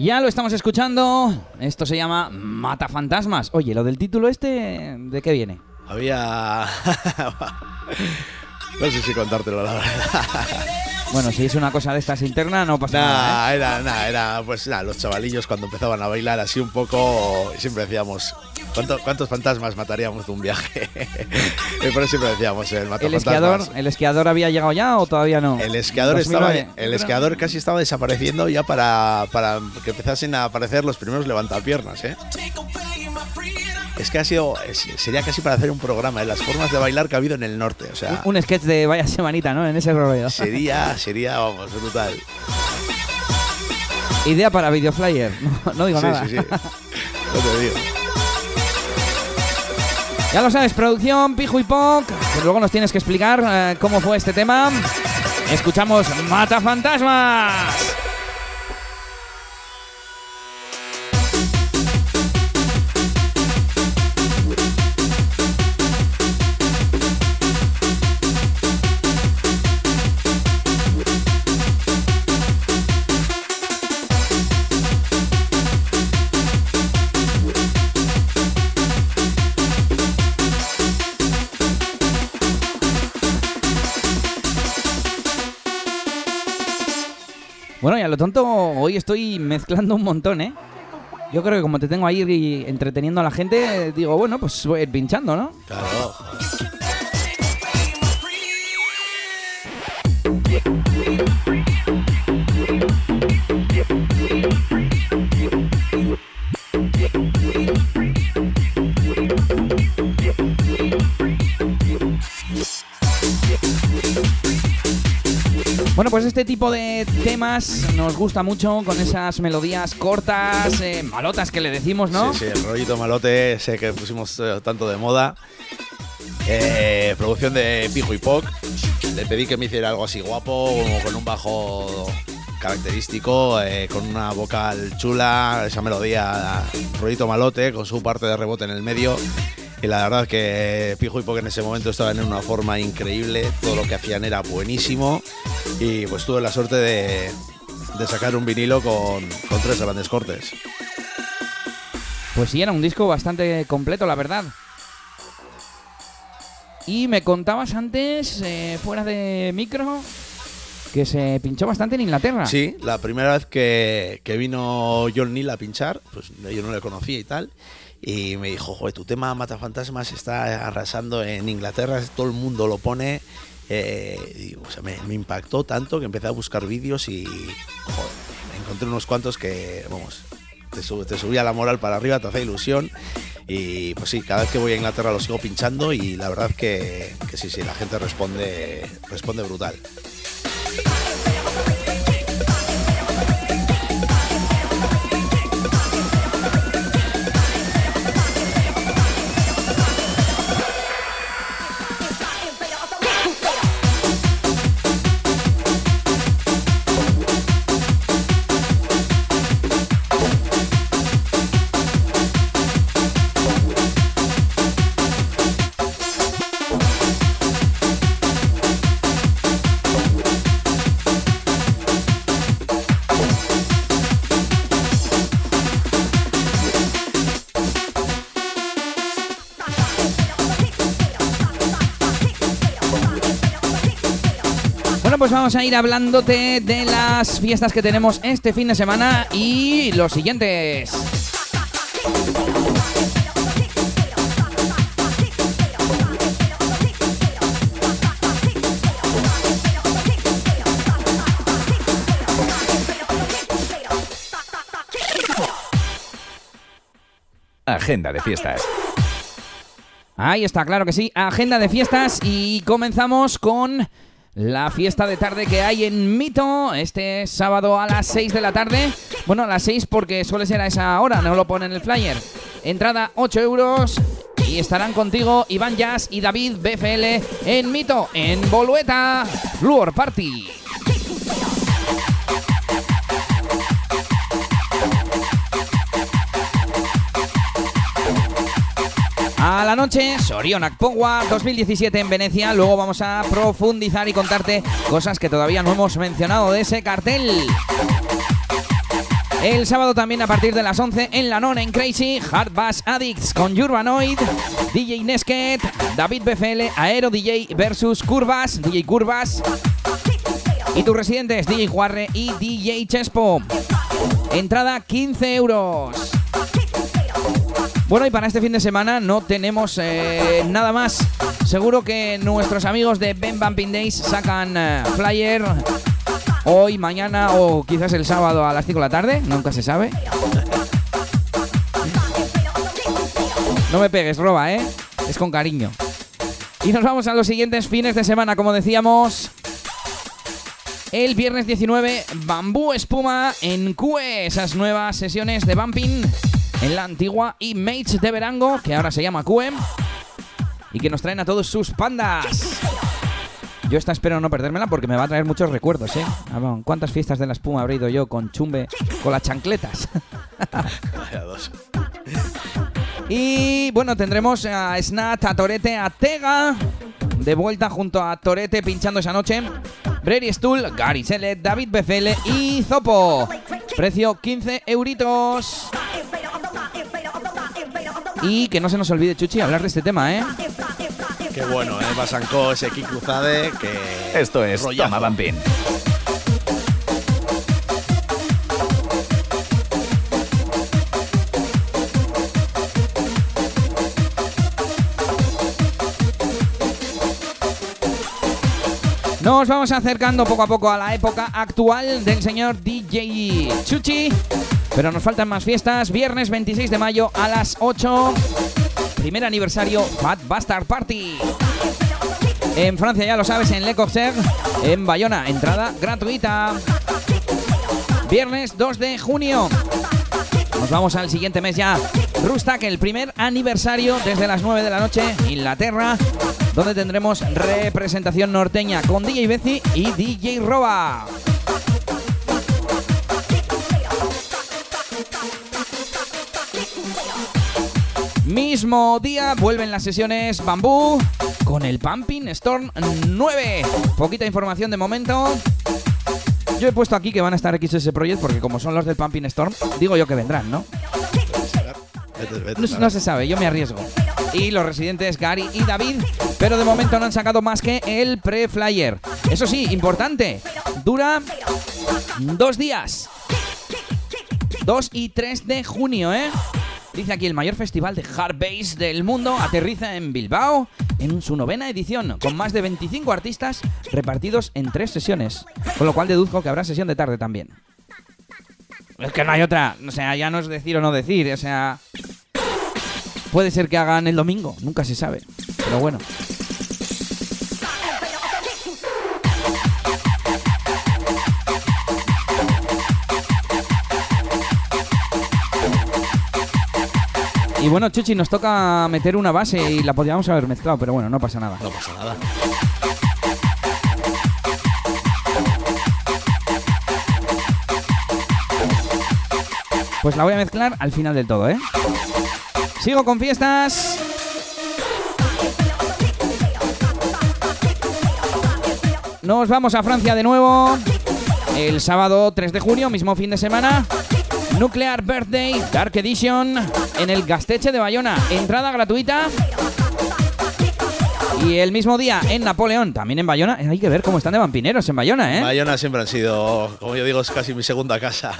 Ya lo estamos escuchando. Esto se llama Mata Fantasmas. Oye, lo del título este, ¿de qué viene? Había. *laughs* no sé si contártelo, la verdad. *laughs* Bueno, si es una cosa de estas interna, no pasa nada. ¿eh? Era, nah, era, pues nada, los chavalillos cuando empezaban a bailar así un poco, siempre decíamos, ¿cuánto- ¿cuántos fantasmas mataríamos de un viaje? *laughs* por eso siempre decíamos, el ¿El matafantasmas. esquiador, ¿El esquiador había llegado ya o todavía no? El esquiador, estaba, 2009. el esquiador casi estaba desapareciendo ya para, para que empezasen a aparecer los primeros levantapiernas, ¿eh? Es que ha sido, sería casi para hacer un programa de las formas de bailar que ha habido en el norte, o sea, Un sketch de vaya semanita, ¿no? En ese rollo. sería, sería, vamos, brutal. Idea para Videoflyer. No, *laughs* no digo Sí, nada. sí, sí. No te digo. Ya lo sabes, producción, Pijo y Poc. que luego nos tienes que explicar eh, cómo fue este tema. Escuchamos Mata Fantasmas. Lo tonto, hoy estoy mezclando un montón, ¿eh? Yo creo que como te tengo ahí entreteniendo a la gente, digo, bueno, pues voy a ir pinchando, ¿no? Bueno, pues este tipo de temas nos gusta mucho con esas melodías cortas, eh, malotas que le decimos, ¿no? Sí, sí, el rollito malote ese que pusimos eh, tanto de moda. Eh, producción de Pijo y Poc. Le pedí que me hiciera algo así guapo, como con un bajo característico, con una vocal chula, esa melodía rollito malote, con su parte de rebote en el medio. Y la verdad que Pijo y Poc en ese momento estaban en una forma increíble, todo lo que hacían era buenísimo. Y pues tuve la suerte de, de sacar un vinilo con, con tres grandes cortes. Pues sí, era un disco bastante completo, la verdad. Y me contabas antes, eh, fuera de micro, que se pinchó bastante en Inglaterra. Sí, la primera vez que, que vino John Neal a pinchar, pues yo no le conocía y tal. Y me dijo, joder, tu tema Matafantasmas está arrasando en Inglaterra, todo el mundo lo pone. Eh, me, impactó tanto que empecé a buscar vídeos y encontré unos cuantos que, vamos, te, sub- te subía la moral para arriba, te hace ilusión. Y pues sí, cada vez que voy a Inglaterra lo sigo pinchando y la verdad que, que sí, sí, la gente responde, responde brutal. Pues vamos a ir hablándote de las fiestas que tenemos este fin de semana y los siguientes. Agenda de fiestas. Ahí está, claro que sí. Agenda de fiestas y comenzamos con la fiesta de tarde que hay en Mito este sábado a las 6 de la tarde. Bueno, a las 6 porque suele ser a esa hora, no lo pone en el flyer. Entrada 8 euros y estarán contigo Iván Jazz y David BFL en Mito, en Bolueta, Fluor Party. A la noche, Sorionak Pogua 2017 en Venecia. Luego vamos a profundizar y contarte cosas que todavía no hemos mencionado de ese cartel. El sábado también a partir de las 11 en la nona en Crazy, Hard Bass Addicts con Urbanoid, DJ Nesket, David BFL, Aero DJ versus Curvas, DJ Curvas. Y tus residentes, DJ Juarre y DJ Chespo. Entrada 15 euros. Bueno, y para este fin de semana no tenemos eh, nada más. Seguro que nuestros amigos de Ben Bumping Days sacan eh, flyer hoy, mañana o quizás el sábado a las 5 de la tarde. Nunca se sabe. No me pegues, roba, ¿eh? Es con cariño. Y nos vamos a los siguientes fines de semana, como decíamos. El viernes 19, Bambú Espuma en QE, esas nuevas sesiones de bumping en la antigua y Mates de Verango, que ahora se llama QE, y que nos traen a todos sus pandas. Yo esta espero no perdérmela porque me va a traer muchos recuerdos, ¿eh? Ah, ¿Cuántas fiestas de la espuma habré ido yo con chumbe, con las chancletas? *laughs* Y bueno, tendremos a Snat, a Torete, a Tega. De vuelta junto a Torete pinchando esa noche. Brady Stool, Gary Selet, David BFL y Zopo. Precio 15 euritos. Y que no se nos olvide, Chuchi, hablar de este tema, ¿eh? Qué bueno, ¿eh? Basanco, ese cruzade que. Esto es rollazo. Toma. Nos vamos acercando poco a poco a la época actual del señor DJ Chuchi. Pero nos faltan más fiestas. Viernes 26 de mayo a las 8. Primer aniversario Fat Bastard Party. En Francia, ya lo sabes, en Le Corsair. En Bayona, entrada gratuita. Viernes 2 de junio. Nos vamos al siguiente mes ya. Rustak, el primer aniversario desde las 9 de la noche, Inglaterra, donde tendremos representación norteña con DJ Bezi y DJ Roba. Mismo día vuelven las sesiones Bambú con el Pumping Storm 9. Poquita información de momento. Yo he puesto aquí que van a estar XS Project porque como son los del Pumping Storm, digo yo que vendrán, ¿no? No, no se sabe, yo me arriesgo. Y los residentes Gary y David, pero de momento no han sacado más que el pre-flyer. Eso sí, importante, dura dos días. 2 y 3 de junio, ¿eh? Dice aquí el mayor festival de hard bass del mundo aterriza en Bilbao en su novena edición, con más de 25 artistas repartidos en tres sesiones. Con lo cual deduzco que habrá sesión de tarde también. Es que no hay otra. O sea, ya no es decir o no decir. O sea, puede ser que hagan el domingo. Nunca se sabe. Pero bueno. Y bueno, Chuchi, nos toca meter una base y la podríamos haber mezclado, pero bueno, no pasa nada. No pasa nada. Pues la voy a mezclar al final del todo, ¿eh? Sigo con fiestas. Nos vamos a Francia de nuevo. El sábado 3 de junio, mismo fin de semana. Nuclear Birthday Dark Edition en el Gasteche de Bayona. Entrada gratuita. Y el mismo día en Napoleón, también en Bayona. Hay que ver cómo están de vampineros en Bayona, ¿eh? Bayona siempre han sido, como yo digo, es casi mi segunda casa.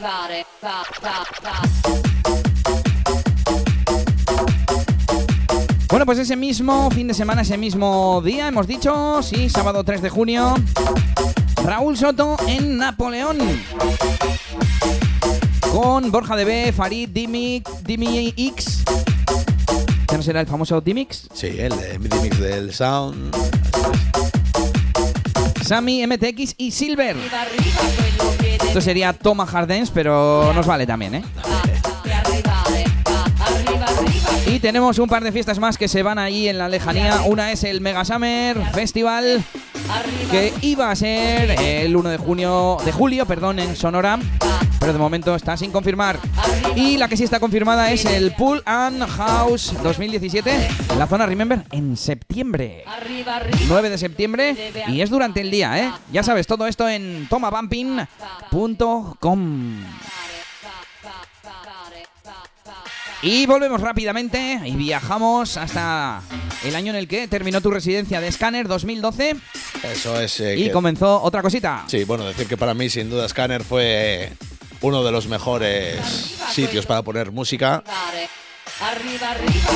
Arrivare. Va, va, va. Bueno, pues ese mismo fin de semana, ese mismo día, hemos dicho, sí, sábado 3 de junio, Raúl Soto en Napoleón. Con Borja DB, Farid, Dimi, Dimi X. ¿Ya no será el famoso Dimix? Sí, el de MIDI mix del sound. Sammy, MTX y Silver. Esto sería Toma Hardens, pero nos vale también, ¿eh? Va, arriva, Y tenemos un par de fiestas más que se van ahí en la lejanía. Una es el Mega Summer Festival, que iba a ser el 1 de junio, de julio, perdón, en Sonora, pero de momento está sin confirmar. Y la que sí está confirmada es el Pool and House 2017 en la zona Remember en septiembre. Arriba, arriba. 9 de septiembre y es durante el día, ¿eh? Ya sabes, todo esto en tomabumping.com. Y volvemos rápidamente y viajamos hasta el año en el que terminó tu residencia de Scanner 2012 Eso es. eh, y que- comenzó otra cosita. Sí, bueno, decir que para mí, sin duda, Scanner fue uno de los mejores sitios para poner música. Arriba, arriba,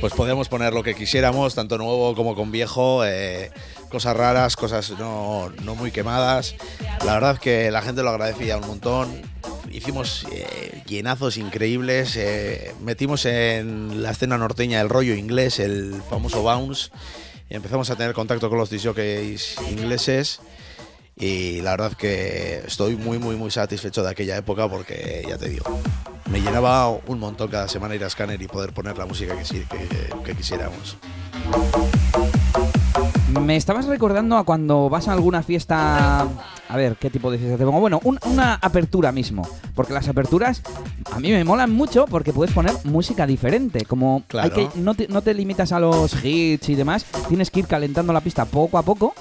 Pues podíamos poner lo que quisiéramos, tanto nuevo como con viejo, eh, cosas raras, cosas no, no muy quemadas. La verdad que la gente lo agradecía un montón. Hicimos eh, llenazos increíbles, eh, metimos en la escena norteña el rollo inglés, el famoso bounce, y empezamos a tener contacto con los disjockeys ingleses. Y la verdad que estoy muy, muy, muy satisfecho de aquella época porque, ya te digo, me llenaba un montón cada semana ir a Scanner y poder poner la música que, que- que quisiéramos. Me estabas recordando a cuando vas a alguna fiesta. A ver, ¿qué tipo de fiesta te pongo? Bueno, un- una apertura mismo. Porque las aperturas a mí me molan mucho porque puedes poner música diferente. Como hay Claro. que, no, te, no te limitas a los hits y demás, tienes que ir calentando la pista poco a poco.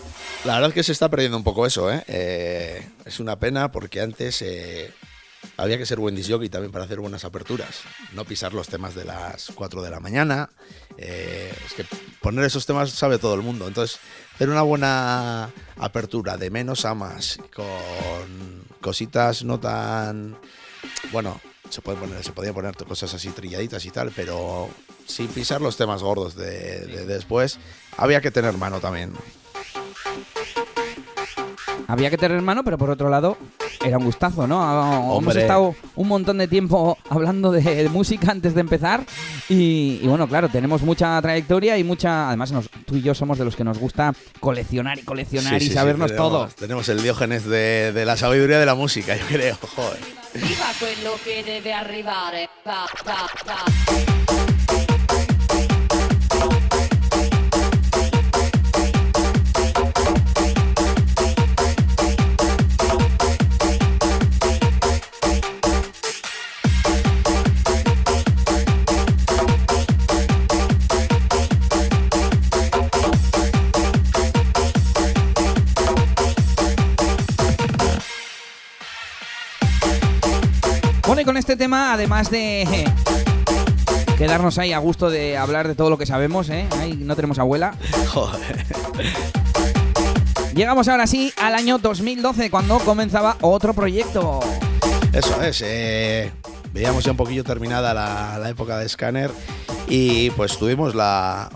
La verdad es que se está perdiendo un poco eso, ¿eh? Eh, es una pena porque antes eh, había que ser buen disjockey también para hacer buenas aperturas. No pisar los temas de las 4 de la mañana. Eh, es que poner esos temas sabe todo el mundo. Entonces, hacer una buena apertura de menos a más con cositas no tan... Bueno, se, puede poner, se podían poner cosas así trilladitas y tal, pero sin pisar los temas gordos de, de después, había que tener mano también. Había que tener mano, pero por otro lado, era un gustazo, ¿no? Ah, Hemos Hombre. estado un montón de tiempo *laughs* hablando de, de música antes de empezar. Y, y bueno, claro, tenemos mucha trayectoria y mucha. Además, nos- tú y yo somos de los que nos gusta coleccionar y coleccionar Sí, y sí, sí, sabernos tenemos- todo. Tenemos el diógenes de, de la sabiduría de la música, yo creo. Joder. arriva quello che deve arrivare. Va, va, va. Bueno, y con este tema, además de eh, quedarnos ahí a gusto de hablar de todo lo que sabemos, ¿eh? Ahí no tenemos abuela. Joder. Llegamos ahora sí al año 2012, cuando comenzaba otro proyecto. Eso es. eh, veíamos ya un poquillo terminada la, la época de Scanner y pues tuvimos la,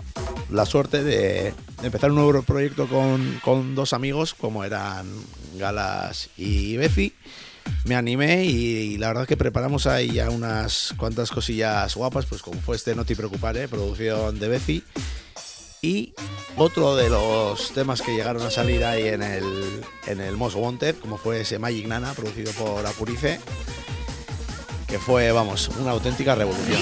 la suerte de, empezar un nuevo proyecto con, con dos amigos como eran Galas y Bezi. Me animé y, la verdad que preparamos ahí ya unas cuantas cosillas guapas, pues como fue este No te preocupare, producción de Bezi. Y otro de los temas que llegaron a salir ahí en el, en el Most Wanted, como fue ese Magic Nana, producido por Apurice, que fue, vamos, una auténtica revolución.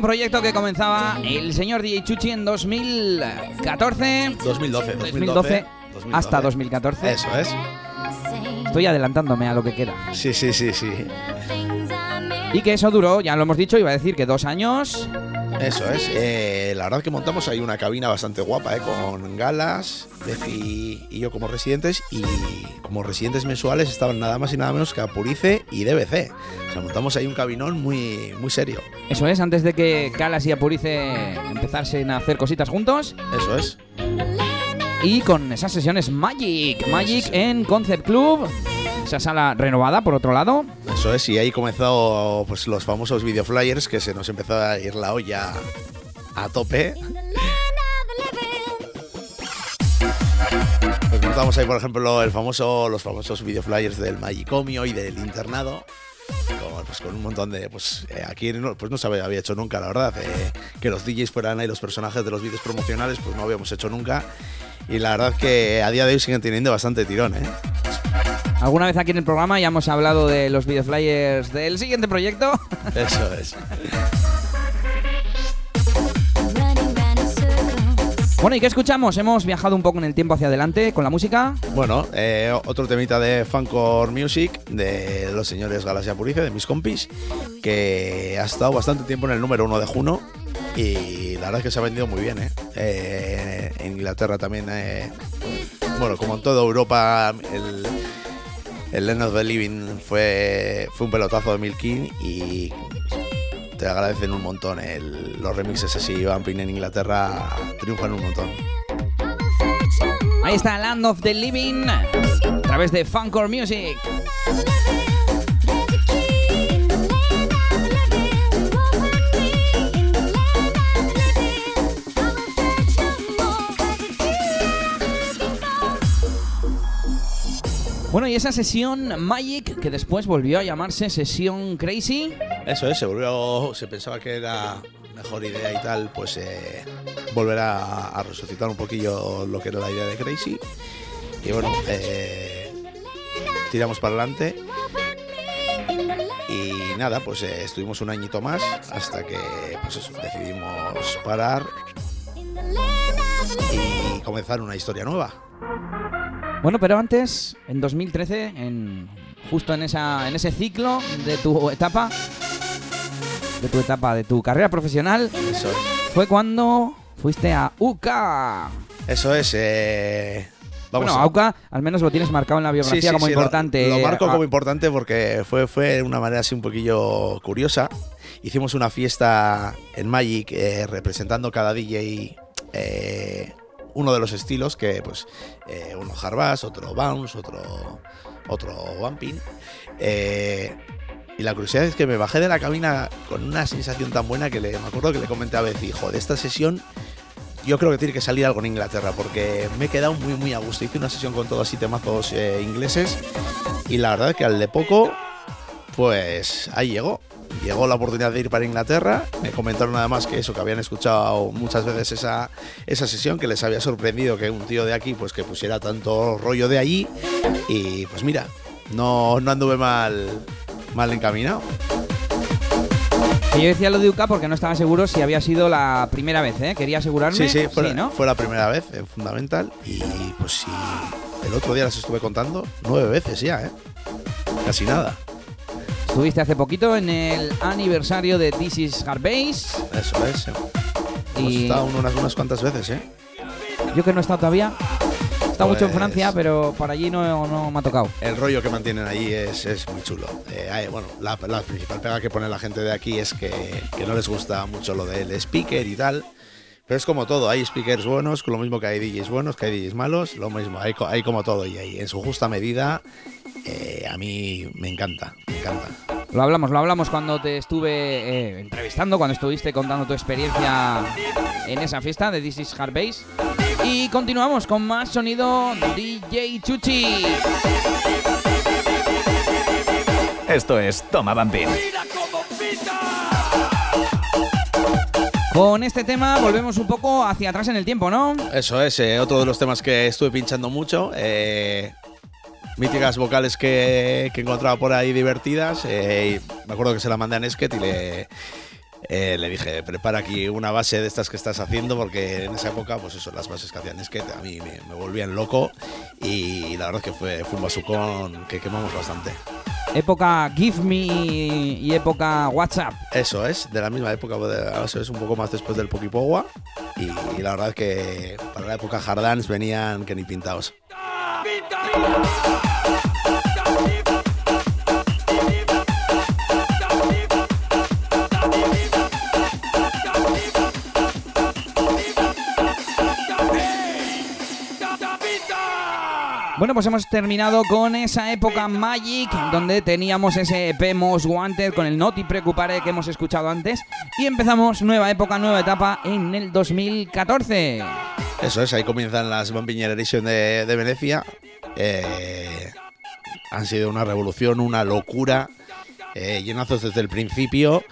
Nuevo proyecto que comenzaba el señor DJ Chuchi en 2014. 2012, 2012 hasta 2014. Eso es. Estoy adelantándome a lo que queda. Sí, sí, sí, sí. Y que eso duró, ya lo hemos dicho, iba a decir que dos años. Eso es. eh, la verdad que montamos ahí una cabina bastante guapa, ¿eh? con galas, Deci y yo como residentes. Y como residentes mensuales estaban nada más y nada menos que Apurice y DBC. O sea, montamos ahí un cabinón muy, muy serio. Eso es, antes de que Galas y Apurice empezasen a hacer cositas juntos. Eso es. Y con esas sesiones Magic. Magic en Concert Club. Esa sala renovada, por otro lado. Eso es. Y ahí comenzó pues, los famosos videoflyers que se nos empezó a ir la olla a tope. Pues montamos ahí, por ejemplo, el famoso, los famosos videoflyers del Magicomio y del internado. Con, pues, con un montón de. Pues eh, aquí no, pues no se había hecho nunca, la verdad. eh, que los DJs fueran ahí los personajes de los vídeos promocionales, pues no habíamos hecho nunca. Y la verdad que a día de hoy siguen teniendo bastante tirón, ¿eh? Alguna vez aquí en el programa ya hemos hablado de los videoflyers del siguiente proyecto. Eso es. Bueno, ¿y qué escuchamos? Hemos viajado un poco en el tiempo hacia adelante con la música. Bueno, eh, otro temita de Fancore Music de los señores Galaxia Purice, de mis compis, que ha estado bastante tiempo en el número uno de Juno y la verdad es que se ha vendido muy bien. ¿eh? Eh, en Inglaterra también, eh, bueno, como en toda Europa, el, el Land of the Living fue, fue un pelotazo de Milkin y te agradecen un montón. los remixes así, Bumping en Inglaterra triunfan un montón. Ahí está Land of the Living a través de Funkcore Music. Bueno, y esa sesión Magic, que después volvió a llamarse Sesión Crazy. Eso es, se volvió, se pensaba que era mejor idea y tal, pues eh, volver a, a resucitar un poquillo lo que era la idea de Crazy. Y bueno, eh, tiramos para adelante. Y nada, pues eh, estuvimos un añito más hasta que pues eso, decidimos parar y comenzar una historia nueva. Bueno, pero antes, en 2013, en, justo en, esa, en ese ciclo de tu etapa, de tu etapa, de tu carrera profesional, Eso es. fue cuando fuiste a UCA. Eso es. eh, vamos bueno, a- a UCA al menos lo tienes marcado en la biografía Sí, sí, como sí, importante. Lo, marco Ah, como importante porque fue, fue de una manera así un poquillo curiosa. Hicimos una fiesta en Magic eh, representando cada DJ eh, uno de los estilos, que pues eh, uno hard bass, otro bounce, otro, otro bumping. Eh, y la curiosidad es que me bajé de la cabina con una sensación tan buena que le, me acuerdo que le comenté a Beth, hijo, de esta sesión yo creo que tiene que salir algo en Inglaterra porque me he quedado muy muy a gusto. Hice una sesión con todos así temazos eh, ingleses y la verdad que al de poco, pues ahí llegó. Llegó la oportunidad de ir para Inglaterra. Me comentaron además que eso, que habían escuchado muchas veces esa, esa sesión, que les había sorprendido que un tío de aquí pues que pusiera tanto rollo de allí. Y pues mira, no, no anduve mal, mal encaminado. yo decía lo de UCA porque no estaba seguro si había sido la primera vez, ¿eh? Quería asegurarme. Sí, sí, fue, la- ¿no? fue la primera vez en Fundamental y pues sí, el otro día las estuve contando nueve veces ya, ¿eh? Casi nada. Estuviste hace poquito en el aniversario de This is. Eso es. Hemos Y estado unas, unas cuantas veces, ¿eh? yo que no he estado todavía. He estado mucho en Pues- Francia, pero por allí no, no me ha tocado. El rollo que mantienen allí es, es muy chulo. Eh, hay- bueno, la, la principal pega que pone la gente de aquí es que, que no les gusta mucho lo del speaker y tal. Pero es como todo, hay speakers buenos, lo mismo que hay DJs buenos, que hay DJs malos, lo mismo, hay, hay como todo y ahí en su justa medida eh, a mí me encanta, me encanta. Lo hablamos, lo hablamos cuando te estuve eh, entrevistando, cuando estuviste contando tu experiencia en esa fiesta de This is Hard Bass. Y continuamos con más sonido DJ Chuchi. Esto es Toma Bumping. Con este tema volvemos un poco hacia atrás en el tiempo, ¿no? Eso es, eh, otro de los temas que estuve pinchando mucho. eh, míticas vocales que, que encontraba por ahí divertidas. eh, me acuerdo que se la mandé a Nesket y le, eh, le dije, prepara aquí una base de estas que estás haciendo, porque en esa época, pues eso, las bases que hacía Nesket a mí me, me volvían loco. Y la verdad es que fue, fue un basucón que quemamos bastante. Época Give Me y época WhatsApp. Eso es, de la misma época, pues, ahora eso es un poco más después del Pokipowa. Y, y la verdad es que para la época Hard Dance venían que ni pintados. Bueno, pues hemos terminado con esa época Magic, donde teníamos ese EP Most Wanted con el Noti Preocupare que hemos escuchado antes. Y empezamos nueva época, nueva etapa en el 2014. Eso es, ahí comienzan las Bumping Generation de, de Venecia. Eh, han sido una revolución, una locura. eh, llenazos desde el principio.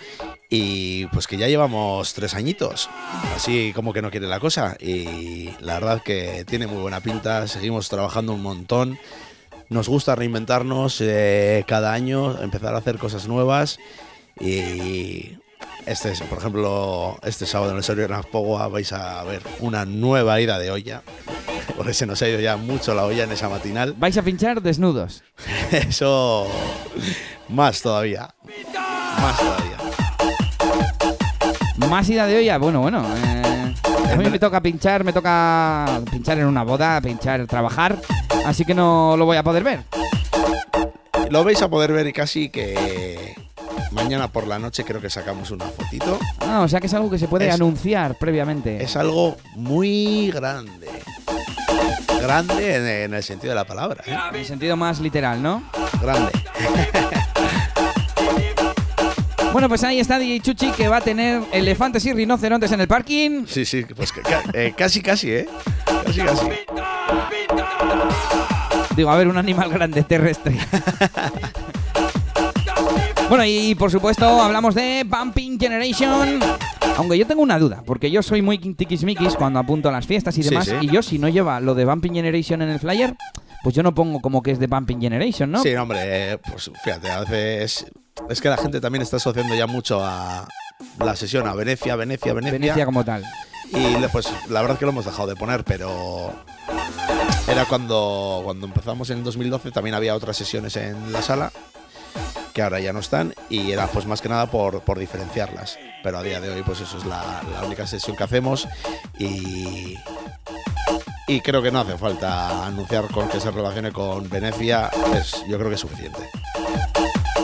Y pues que ya llevamos tres añitos. Así como que no quiere la cosa. Y la verdad que tiene muy buena pinta. Seguimos trabajando un montón. Nos gusta reinventarnos eh, cada año, empezar a hacer cosas nuevas. Y este, es, por ejemplo, este sábado en el Sorio Pogoa vais a ver una nueva ida de olla. *laughs* Porque se nos ha ido ya mucho la olla en esa matinal. Vais a pinchar desnudos. *laughs* Eso más todavía. Más todavía. Más ida de olla, bueno, bueno. eh, a mí me toca pinchar, me toca pinchar en una boda, pinchar, trabajar. Así que no lo voy a poder ver. Lo vais a poder ver casi que mañana por la noche creo que sacamos una fotito. Ah, o sea que es algo que se puede Es- anunciar previamente. Es algo muy grande. Grande en, en el sentido de la palabra. ¿eh? En sentido más literal, ¿no? Grande. *laughs* Bueno, pues ahí está DJ Chuchi que va a tener elefantes y rinocerontes en el parking. Sí, sí, pues eh, casi, casi, ¿eh? Casi, casi. Digo, a ver, un animal grande terrestre. bueno, y por supuesto hablamos de Bumping Generation. Aunque yo tengo una duda, porque yo soy muy tiquismiquis cuando apunto a las fiestas y Sí, demás. sí. Y yo, si no lleva lo de Bumping Generation en el flyer, pues yo no pongo como que es de Bumping Generation, ¿no? Sí, hombre, eh, pues fíjate, a veces es que la gente también está asociando ya mucho a la sesión a Venecia, Venecia, Venecia. Venecia como tal. Y le- pues la verdad es que lo hemos dejado de poner, pero era cuando, cuando empezamos en 2012 también había otras sesiones en la sala que ahora ya no están y era pues más que nada por, por diferenciarlas. Pero a día de hoy pues eso es la, la única sesión que hacemos y, y creo que no hace falta anunciar con que se relacione con Venecia, es, yo creo que es suficiente.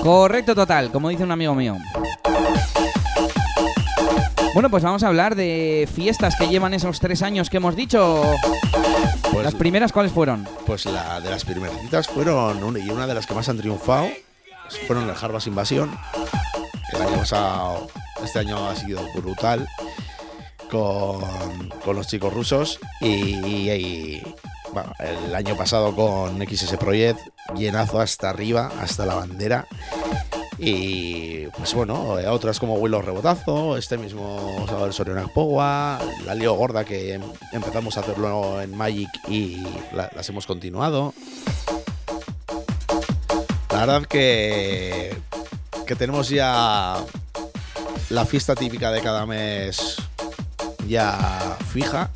Correcto total, como dice un amigo mío. Bueno, pues vamos a hablar de fiestas que llevan esos tres años que hemos dicho. Pues, Las primeras, ¿cuáles fueron? Pues la de las primeras citas fueron una, y una de las que más han triunfado fueron el Harvest Invasión. El año pasado, este año ha sido brutal con, los chicos rusos y, el año pasado con XS Project llenazo hasta arriba, hasta la bandera. Y pues bueno, eh, otras como Willow Rebotazo, este mismo sábado el Sorionac Powa, la Lío Gorda que em- empezamos a hacerlo en Magic y la- las hemos continuado. La verdad que, que tenemos ya la fiesta típica de cada mes ya fija.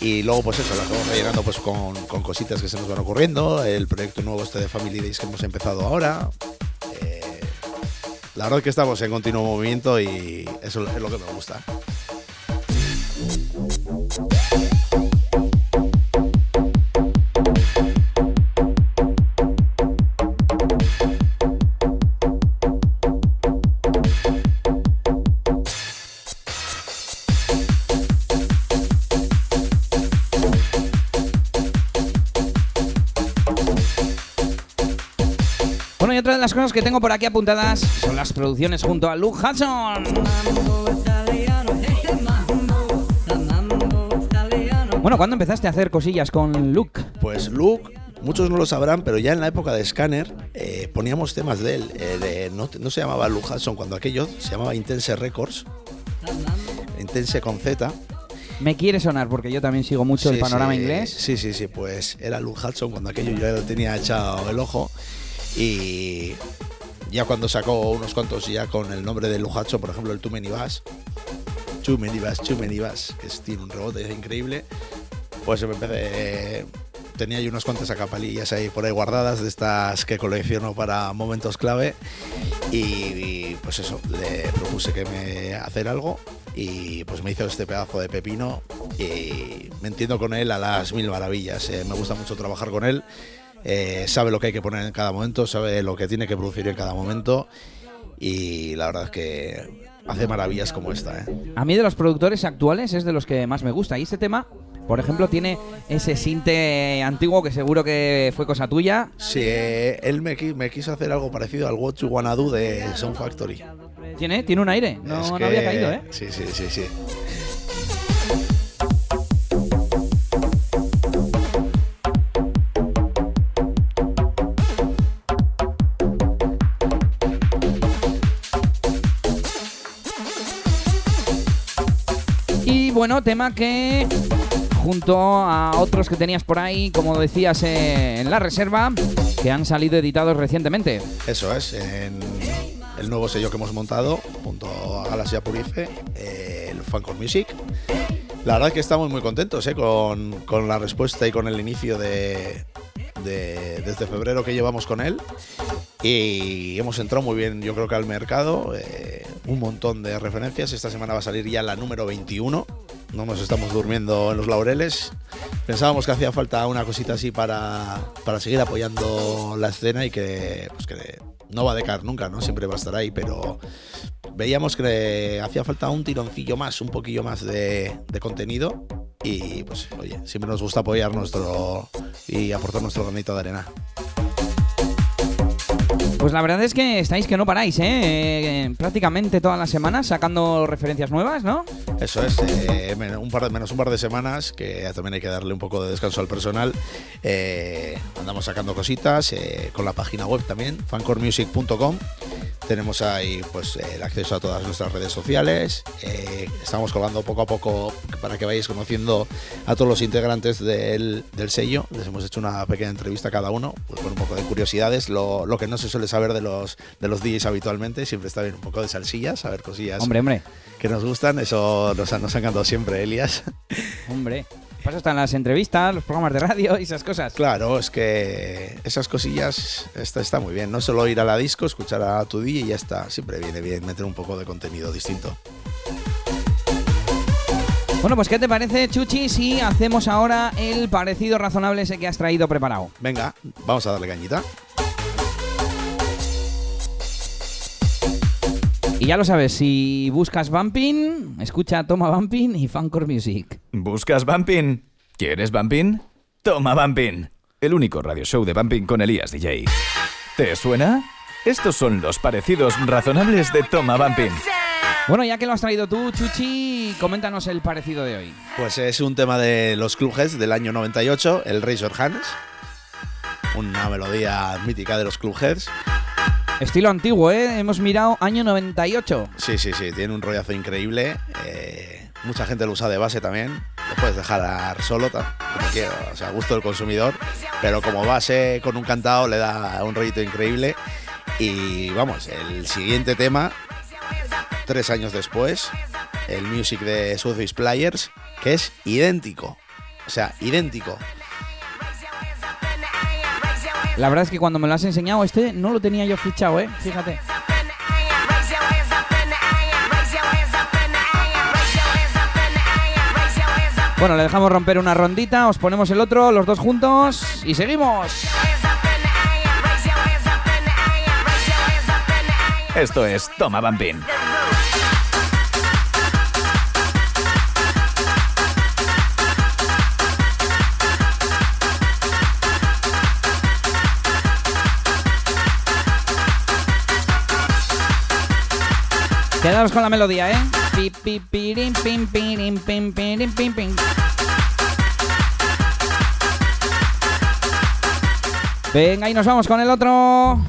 Y luego, pues eso, la vamos rellenando pues, con, con cositas que se nos van ocurriendo. El proyecto nuevo este de Family Days que hemos empezado ahora. Eh, la verdad que estamos en continuo movimiento y eso es lo que me gusta. Las cosas que tengo por aquí apuntadas son las producciones junto a Luke Hudson. Bueno, ¿cuándo empezaste a hacer cosillas con Luke? Pues Luke, muchos no lo sabrán, pero ya en la época de Scanner eh, poníamos temas de él. Eh, de- no, no se llamaba Luke Hudson cuando aquello, se llamaba Intense Records. Intense con Z. Me quiere sonar porque yo también sigo mucho el panorama sí, inglés. Sí, sí, sí, pues era Luke Hudson cuando aquello yo ya lo tenía echado el ojo. Y ya cuando sacó unos cuantos ya con el nombre de Hudson, por ejemplo, el Too Many Bass. Too Many Bass, Too Many Bass, que es, tiene un rebote increíble. Pues me empecé, tenía yo unas cuantas acapalillas ahí por ahí guardadas, de estas que colecciono para momentos clave. Y, y, pues eso, le propuse que me hacer algo y pues me hizo este pedazo de pepino y me entiendo con él a las mil maravillas. eh, me gusta mucho trabajar con él. Eh, sabe lo que hay que poner en cada momento, sabe lo que tiene que producir en cada momento y la verdad es que hace maravillas como esta. ¿eh? A mí de los productores actuales es de los que más me gusta. Y este tema, por ejemplo, tiene ese sinte antiguo que seguro que fue cosa tuya. Sí, eh, él me, me quiso hacer algo parecido al What You Wanna Do de Sound Factory. Tiene, tiene un aire. No, Es no que- había caído, ¿eh? Sí, sí, sí, sí. Bueno, tema que junto a otros que tenías por ahí, como decías eh, en la reserva, que han salido editados recientemente. Eso es, en el nuevo sello que hemos montado junto a Galaxia Purife, eh, el Funcore Music. La verdad es que estamos muy contentos eh, con, con la respuesta y con el inicio de, de- desde febrero que llevamos con él. Y hemos entrado muy bien, yo creo que al mercado. eh, un montón de referencias. Esta semana va a salir ya la número 21. No nos estamos durmiendo en los laureles. Pensábamos que hacía falta una cosita así para, para seguir apoyando la escena y que, pues que no va a decaer nunca, ¿no? Siempre va a estar ahí, pero veíamos que hacía falta un tironcillo más, un poquillo más de, de contenido. Y pues, oye, siempre nos gusta apoyar nuestro y aportar nuestro granito de arena. Pues la verdad es que estáis que no paráis, ¿eh? Eh, prácticamente todas las semanas sacando referencias nuevas, ¿no? Eso es, eh, men- un par de, menos un par de semanas, que también hay que darle un poco de descanso al personal. Eh, andamos sacando cositas eh, con la página web también, fancoremusic.com. Tenemos ahí pues el acceso a todas nuestras redes sociales. Eh, estamos colgando poco a poco para que vayáis conociendo a todos los integrantes del, del sello. Les hemos hecho una pequeña entrevista a cada uno, pues con un poco de curiosidades, lo, lo que no se suele saber de los, de los DJs habitualmente. Siempre está bien un poco de salsillas, saber cosillas Hombre, hombre, que nos gustan, eso nos nos ha encantado siempre, Elias. hombre. Pasa hasta en las entrevistas, los programas de radio y esas cosas. Claro, es que esas cosillas está, está muy bien. No solo ir a la disco, escuchar a tu DJ y ya está. Siempre viene bien meter un poco de contenido distinto. Bueno, pues ¿qué te parece, Chuchi, si hacemos ahora el parecido razonable ese que has traído preparado? Venga, vamos a darle cañita. Y ya lo sabes, si buscas Bumping, escucha Toma Bumping y Fancore Music. ¿Buscas Bumping? ¿Quieres Bumping? Toma Bumping. El único radio show de Bumping con Elías DJ. ¿Te suena? Estos son los parecidos razonables de Toma Bumping. Bueno, ya que lo has traído tú, Chuchi, coméntanos el parecido de hoy. Pues es un tema de los Clubheads del año 98, el Razor Hands. Una melodía mítica de los Clubheads. Estilo antiguo, ¿eh? Hemos mirado año 98. Sí, sí, sí, tiene un rollazo increíble. eh, mucha gente lo usa de base también. Lo puedes dejar solo, como quiero, o sea, a gusto del consumidor. Pero como base con un cantado le da un rollito increíble. Y vamos, el siguiente tema, tres años después, el music de Surface Players, que es idéntico. O sea, idéntico. La verdad es que cuando me lo has enseñado, este no lo tenía yo fichado, ¿eh? Fíjate. Bueno, le dejamos romper una rondita, os ponemos el otro, los dos juntos y seguimos. Esto es Toma Bumping. Quedaros con la melodía, ¿eh? Pi, pi, pirim, pim, pirim, pim, pirim, pim, pim. Venga, y nos vamos con el otro.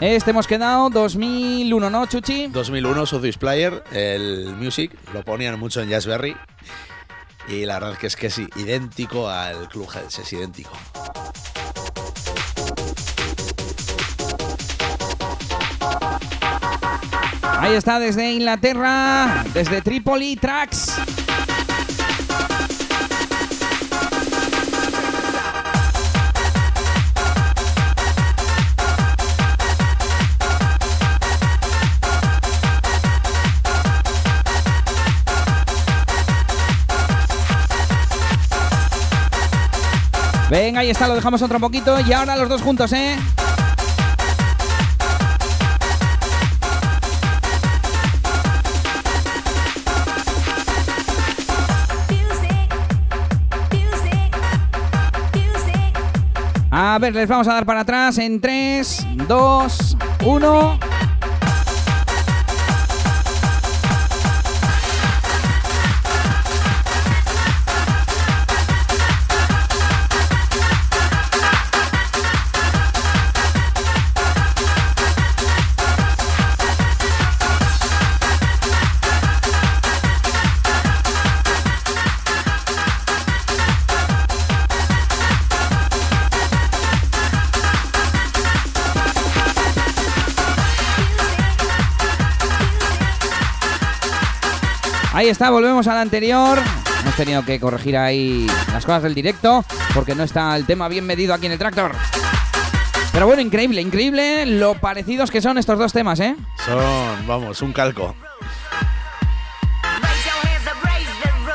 Este hemos quedado 2001, ¿no, Chuchi? 2001, Soul Player, el Music, lo ponían mucho en Jazzberry. Y la verdad es que es que es idéntico al Clubhouse, es idéntico. Ahí está desde Inglaterra, desde Tripoli Tracks. Venga, ahí está, lo dejamos otro poquito y ahora los dos juntos, ¿eh? A ver, les vamos a dar para atrás en 3, 2, 1. Ahí está, volvemos al anterior. Hemos tenido que corregir ahí las cosas del directo porque no está el tema bien medido aquí en el tractor. Pero bueno, increíble, increíble lo parecidos que son estos dos temas, ¿eh? Son, vamos, un calco.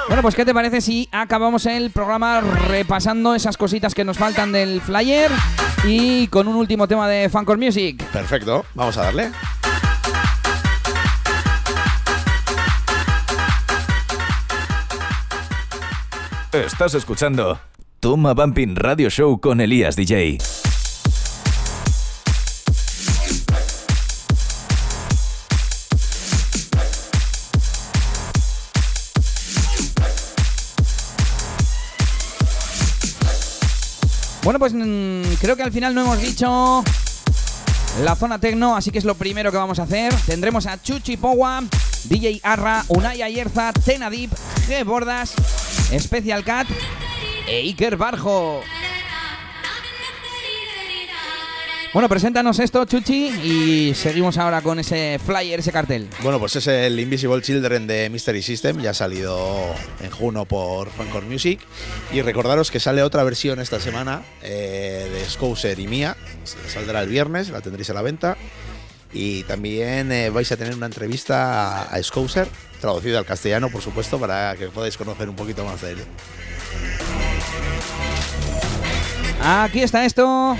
Bueno, pues ¿qué te parece si acabamos el programa repasando esas cositas que nos faltan del flyer y con un último tema de Funcore Music? Perfecto, vamos a darle. Estás escuchando Toma Bumping Radio Show con Elías DJ. Bueno, pues mm, creo que al final no hemos dicho la zona tecno, así que es lo primero que vamos a hacer. Tendremos a Chuchi Powa, DJ Arra, Unai Ayerza, Tenadip, G Bordas, Special Cat e Iker Barjo. Bueno, preséntanos esto, Chuchi, y seguimos ahora con ese flyer, ese cartel. Bueno, pues es el Invisible Children de Mystery System, ya ha salido en junio por Funcore Music. Y recordaros que sale otra versión esta semana eh, de Scouser y Mía, saldrá el viernes, la tendréis a la venta. Y también eh, vais a tener una entrevista a, a Scouser, traducida al castellano, por supuesto, para que podáis conocer un poquito más de él. Aquí está esto.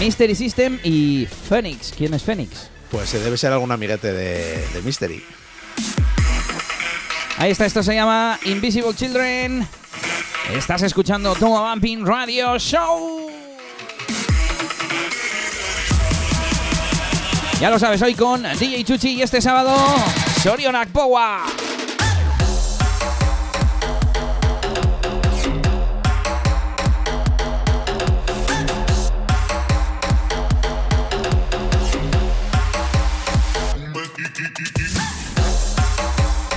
Mystery System y Phoenix. ¿Quién es Phoenix? Pues eh, debe ser algún amiguete de, de Mystery. Ahí está, esto se llama Invisible Children. Estás escuchando Toma Bumping Radio Show. Ya lo sabes, hoy con DJ Chuchi y este sábado Sorionak Powa.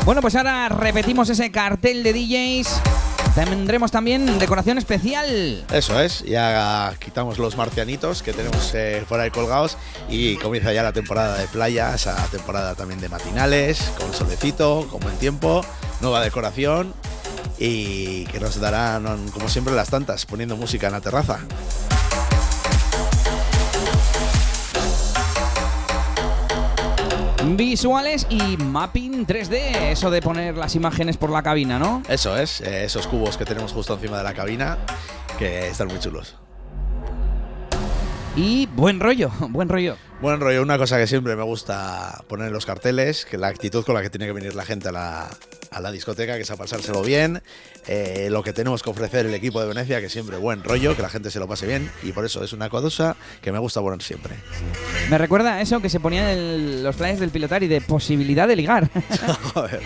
Bueno, pues ahora repetimos ese cartel de DJs. Tendremos también decoración especial. Eso es, ya quitamos los marcianitos que tenemos eh, por ahí colgados y comienza ya la temporada de playa, esa temporada también de matinales, con solecito, con buen tiempo, nueva decoración y que nos darán, como siempre, las tantas, poniendo música en la terraza. Visuales y mapping 3D, eso de poner las imágenes por la cabina, ¿no? Eso es, eh, esos cubos que tenemos justo encima de la cabina, que están muy chulos. Y buen rollo, *laughs* buen rollo. Buen rollo, una cosa que siempre me gusta poner en los carteles, que la actitud con la que tiene que venir la gente a la, a la discoteca, que es a pasárselo bien, eh, lo que tenemos que ofrecer el equipo de Venecia, que siempre buen rollo, que la gente se lo pase bien, y por eso es una cosa que me gusta poner siempre. Me recuerda a eso que se ponían en los flyers del pilotar y de posibilidad de ligar. *laughs* Joder.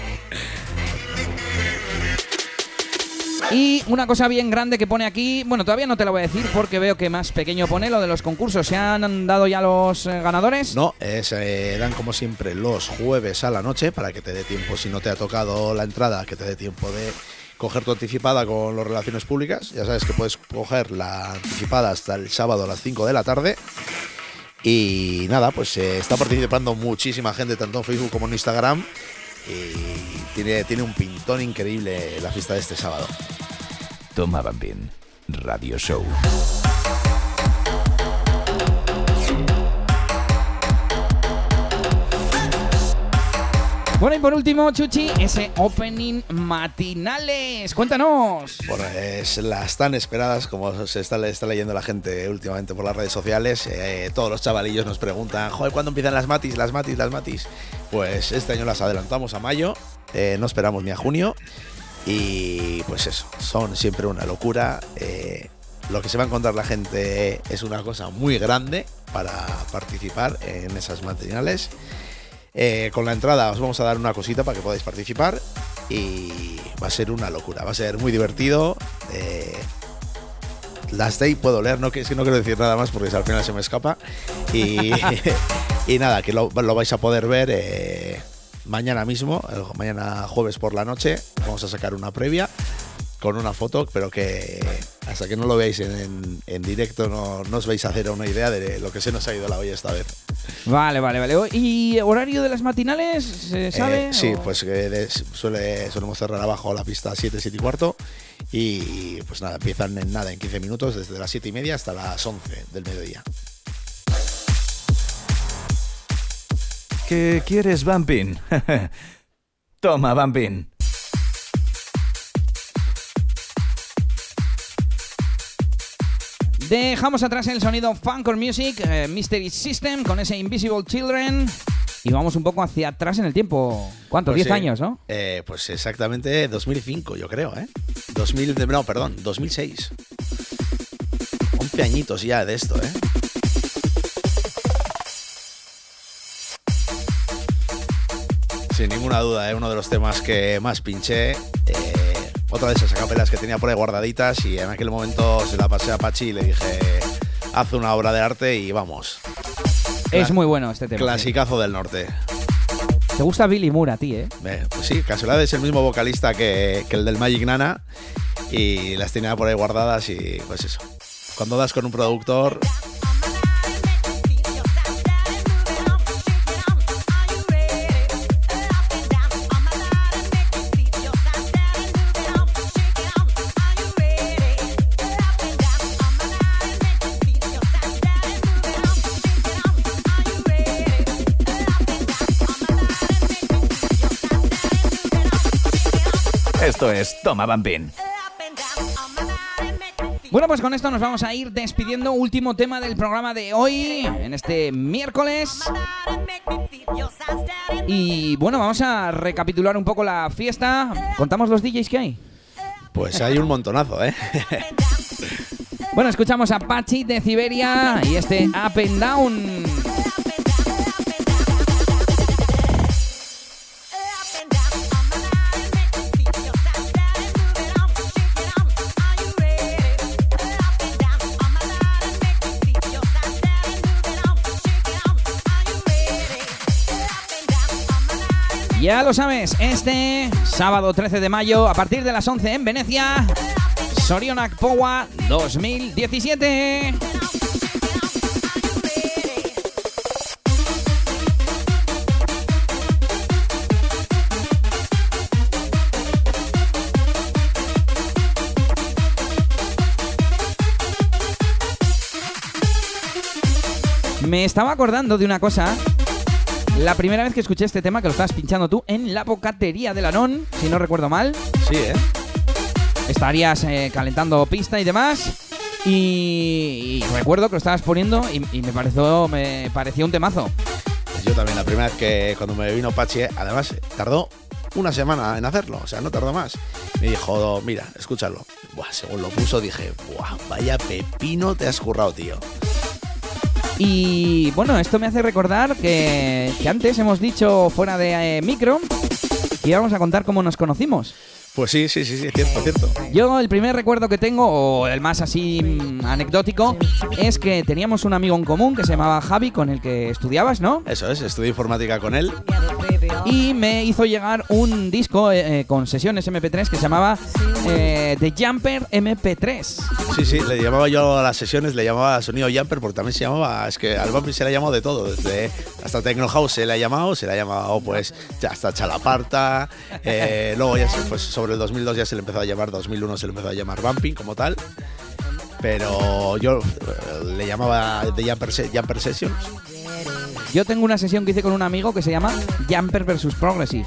Y una cosa bien grande que pone aquí, bueno, todavía no te la voy a decir porque veo que más pequeño pone lo de los concursos. ¿Se han dado ya los eh, ganadores? No, eh, dan como siempre los jueves a la noche para que te dé tiempo, si no te ha tocado la entrada, que te dé tiempo de coger tu anticipada con las relaciones públicas. Ya sabes que puedes coger la anticipada hasta el sábado a las 5 de la tarde. Y nada, pues eh, está participando muchísima gente, tanto en Facebook como en Instagram. Y tiene, tiene un pintón increíble la fiesta de este sábado. Toma Bambín Radio Show. Bueno, y por último, Chuchi, ese opening matinales. Cuéntanos. Pues las tan esperadas, como se está, está leyendo la gente últimamente por las redes sociales, eh, todos los chavalillos nos preguntan, joder, ¿cuándo empiezan las matis, las matis, las matis? Pues este año las adelantamos a mayo, eh, no esperamos ni a junio, y pues eso, son siempre una locura. eh, lo que se va a encontrar la gente es una cosa muy grande para participar en esas matinales. Eh, con la entrada os vamos a dar una cosita para que podáis participar y va a ser una locura, va a ser muy divertido. eh, las day puedo leer, no, que, es que no quiero decir nada más porque al final se me escapa. Y, *laughs* *laughs* y nada, que lo, lo vais a poder ver eh, mañana mismo, el- mañana jueves por la noche. Vamos a sacar una previa con una foto, pero que hasta que no lo veáis en, en- en directo no, no os vais a hacer una idea de lo que se nos ha ido la olla esta vez. Vale, vale, vale. ¿Y horario de las matinales? ¿Se sabe? Eh, sí, o- pues de- suele, solemos cerrar abajo la pista a 7, 7 y cuarto. Y pues nada, empiezan en nada, en 15 minutos, desde las 7 y media hasta las 11 del mediodía. ¿Qué quieres, Bambín? *laughs* Toma Bambín. Dejamos atrás el sonido Funker Music, eh, Mystery System con ese Invisible Children. Y vamos un poco hacia atrás en el tiempo. ¿Cuánto? Pues 10 sí, años, ¿no? eh, pues exactamente 2005, yo creo, ¿eh? 2000, de- no, perdón, 2006. 11 añitos ya de esto, ¿eh? Sin ninguna duda, ¿eh? uno de los temas que más pinché. eh, otra de esas acapelas que tenía por ahí guardaditas y en aquel momento se la pasé a Pachi y le dije, haz una obra de arte y vamos. Es muy bueno este tema. sí. Clasicazo del norte. Te gusta Billy Moore a ti, ¿eh? Eh, Pues sí, casualidad es el mismo vocalista que, que el del Magic Nana y las tenía por ahí guardadas y pues eso. Cuando das con un productor, Esto es Toma Bambín. Bueno, pues con esto nos vamos a ir despidiendo. Último tema del programa de hoy, en este miércoles. Y bueno, vamos a recapitular un poco la fiesta. ¿Contamos los DJs que hay? pues hay un montonazo, ¿eh? *laughs* Bueno, escuchamos a Pachi de Siberia y este Up and Down. Ya lo sabes, este sábado 13 de mayo, a partir de las 11 en Venecia, Sorionak Powa 2017. Me estaba acordando de una cosa. La primera vez que escuché este tema, que lo estabas pinchando tú en la bocatería de Lanón, si no recuerdo mal, Sí, ¿eh? estarías eh, calentando pista y demás. Y, y recuerdo que lo estabas poniendo y, y me pareció me pareció un temazo. Yo también la primera vez que cuando me vino Pachi, ¿eh? además tardó una semana en hacerlo, o sea, no tardó más. Me dijo, mira, escúchalo. Buah, según lo puso dije, Buah, vaya pepino te has currado, tío. Y bueno, esto me hace recordar que, antes hemos dicho fuera de eh, micro que íbamos a contar cómo nos conocimos. Pues sí, sí, sí, sí, cierto, cierto. Yo el primer recuerdo que tengo, o el más así mm, anecdótico, es que teníamos un amigo en común que se llamaba Javi, con el que estudiabas, ¿no? Eso es, estudié informática con él y me hizo llegar un disco eh, eh, con sesiones MP3 que se llamaba eh, The Jumper MP3. Sí, sí, le llamaba yo a las sesiones, le llamaba sonido jumper porque también se llamaba, es que al Bumping se le ha llamado de todo, desde hasta Techno House se le ha llamado, se le ha llamado pues ya hasta Chalaparta, eh, luego ya se- pues sobre el 2002 ya se le empezó a llamar, 2001 se le empezó a llamar Bumping como tal, pero yo eh, le llamaba The Jumper, Jumper Sessions. Yo tengo una sesión que hice con un amigo que se llama Jumper vs Progressive.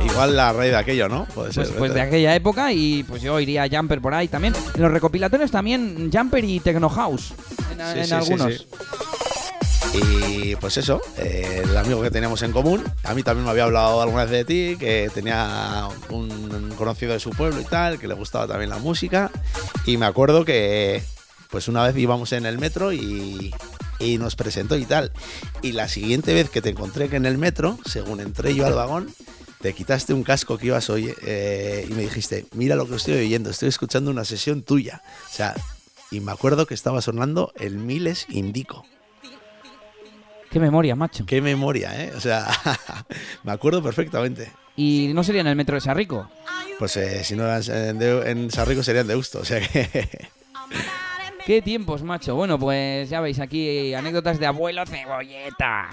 E igual la raíz de aquello, ¿no? Puede ser. Pues, pues de aquella época y pues yo iría a Jumper por ahí también. En los recopilatorios también Jumper y Techno House. En, Sí, en sí, sí, algunos. sí. Y pues eso, eh, el amigo que teníamos en común, a mí también me había hablado alguna vez de ti, que tenía un conocido de su pueblo y tal, que le gustaba también la música. Y me acuerdo que pues una vez íbamos en el metro y, y nos presentó y tal. Y la siguiente vez que te encontré que en el metro, según entré yo al vagón, te quitaste un casco que ibas hoy y me dijiste, mira lo que estoy oyendo, estoy escuchando una sesión tuya. O sea, y me acuerdo que estaba sonando el Miles Indico. Qué memoria, macho. Qué memoria, ¿eh? O sea, *laughs* me acuerdo perfectamente. Y no sería en el metro de Sarrico. Pues eh, si no eran en, de- en Sarrico serían de Usto, o sea que... *laughs* Qué tiempos, macho. Bueno, pues ya veis aquí anécdotas de abuelo cebolleta.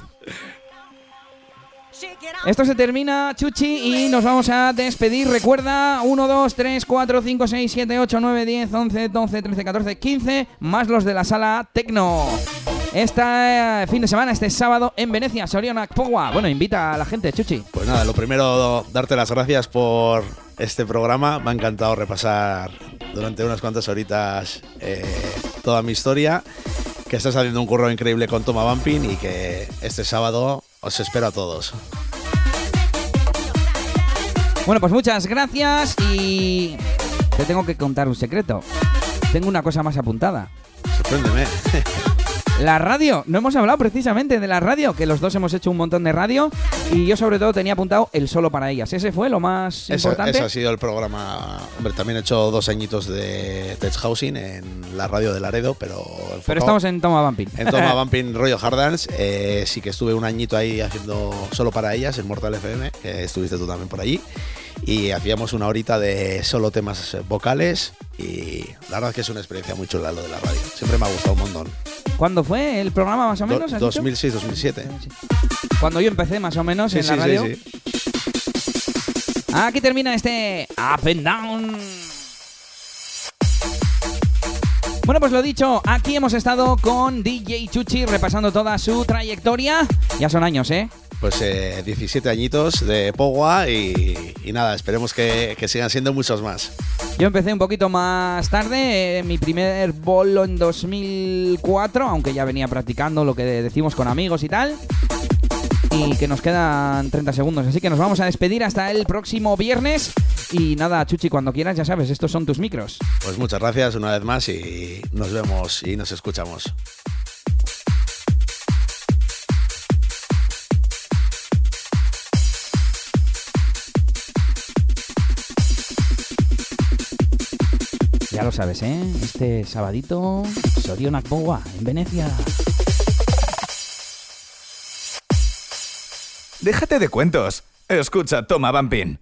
Esto se termina, Chuchi, y nos vamos a despedir. Recuerda, 1, 2, 3, 4, 5, 6, 7, 8, 9, 10, 11, 12, 13, 14, 15, más los de la sala Tecno. Este fin de semana, este sábado en Venecia, Sorionak Pogua. Bueno, invita a la gente, Chuchi. Pues nada, lo primero, darte las gracias por este programa. Me ha encantado repasar durante unas cuantas horitas eh, toda mi historia. Que estás haciendo un curro increíble con Toma Bumping y que este sábado os espero a todos. Bueno, pues muchas gracias y te tengo que contar un secreto. Tengo una cosa más apuntada. Sorpréndeme. *laughs* La radio, no hemos hablado precisamente de la radio, que los dos hemos hecho un montón de radio y yo sobre todo tenía apuntado el solo para ellas. Ese fue lo más Eso, importante. eso ha sido el programa. Hombre, también he hecho dos añitos de Tech Housing en la radio de Laredo, pero. Pero estamos en Toma Bumping. En Toma *laughs* Bumping Rollo Hard Dance. Eh, sí que estuve un añito ahí haciendo solo para ellas en Mortal FM, que estuviste tú también por allí. Y hacíamos una horita de solo temas vocales. Y la verdad es que es una experiencia muy chula lo de la radio. Siempre me ha gustado un montón. ¿Cuándo fue el programa más o menos? has dicho? 2006-2007. Cuando yo empecé más o menos Sí, en sí, la sí, radio. sí. Aquí termina este Up and Down. Bueno, pues lo dicho, aquí hemos estado con DJ Chuchi repasando toda su trayectoria. Ya son años, ¿eh? Pues eh, 17 añitos de Pogua y, y nada, esperemos que, que sigan siendo muchos más. Yo empecé un poquito más tarde, eh, mi primer bolo en 2004, aunque ya venía practicando lo que decimos con amigos y tal. Y que nos quedan 30 segundos, así que nos vamos a despedir hasta el próximo viernes. Y nada, Chuchi, cuando quieras, ya sabes, estos son tus micros. Pues muchas gracias una vez más y nos vemos y nos escuchamos. Ya lo sabes, ¿eh? Este sabadito, Sorionak Boa, en Venecia. Déjate de cuentos. Escucha Toma Bumping.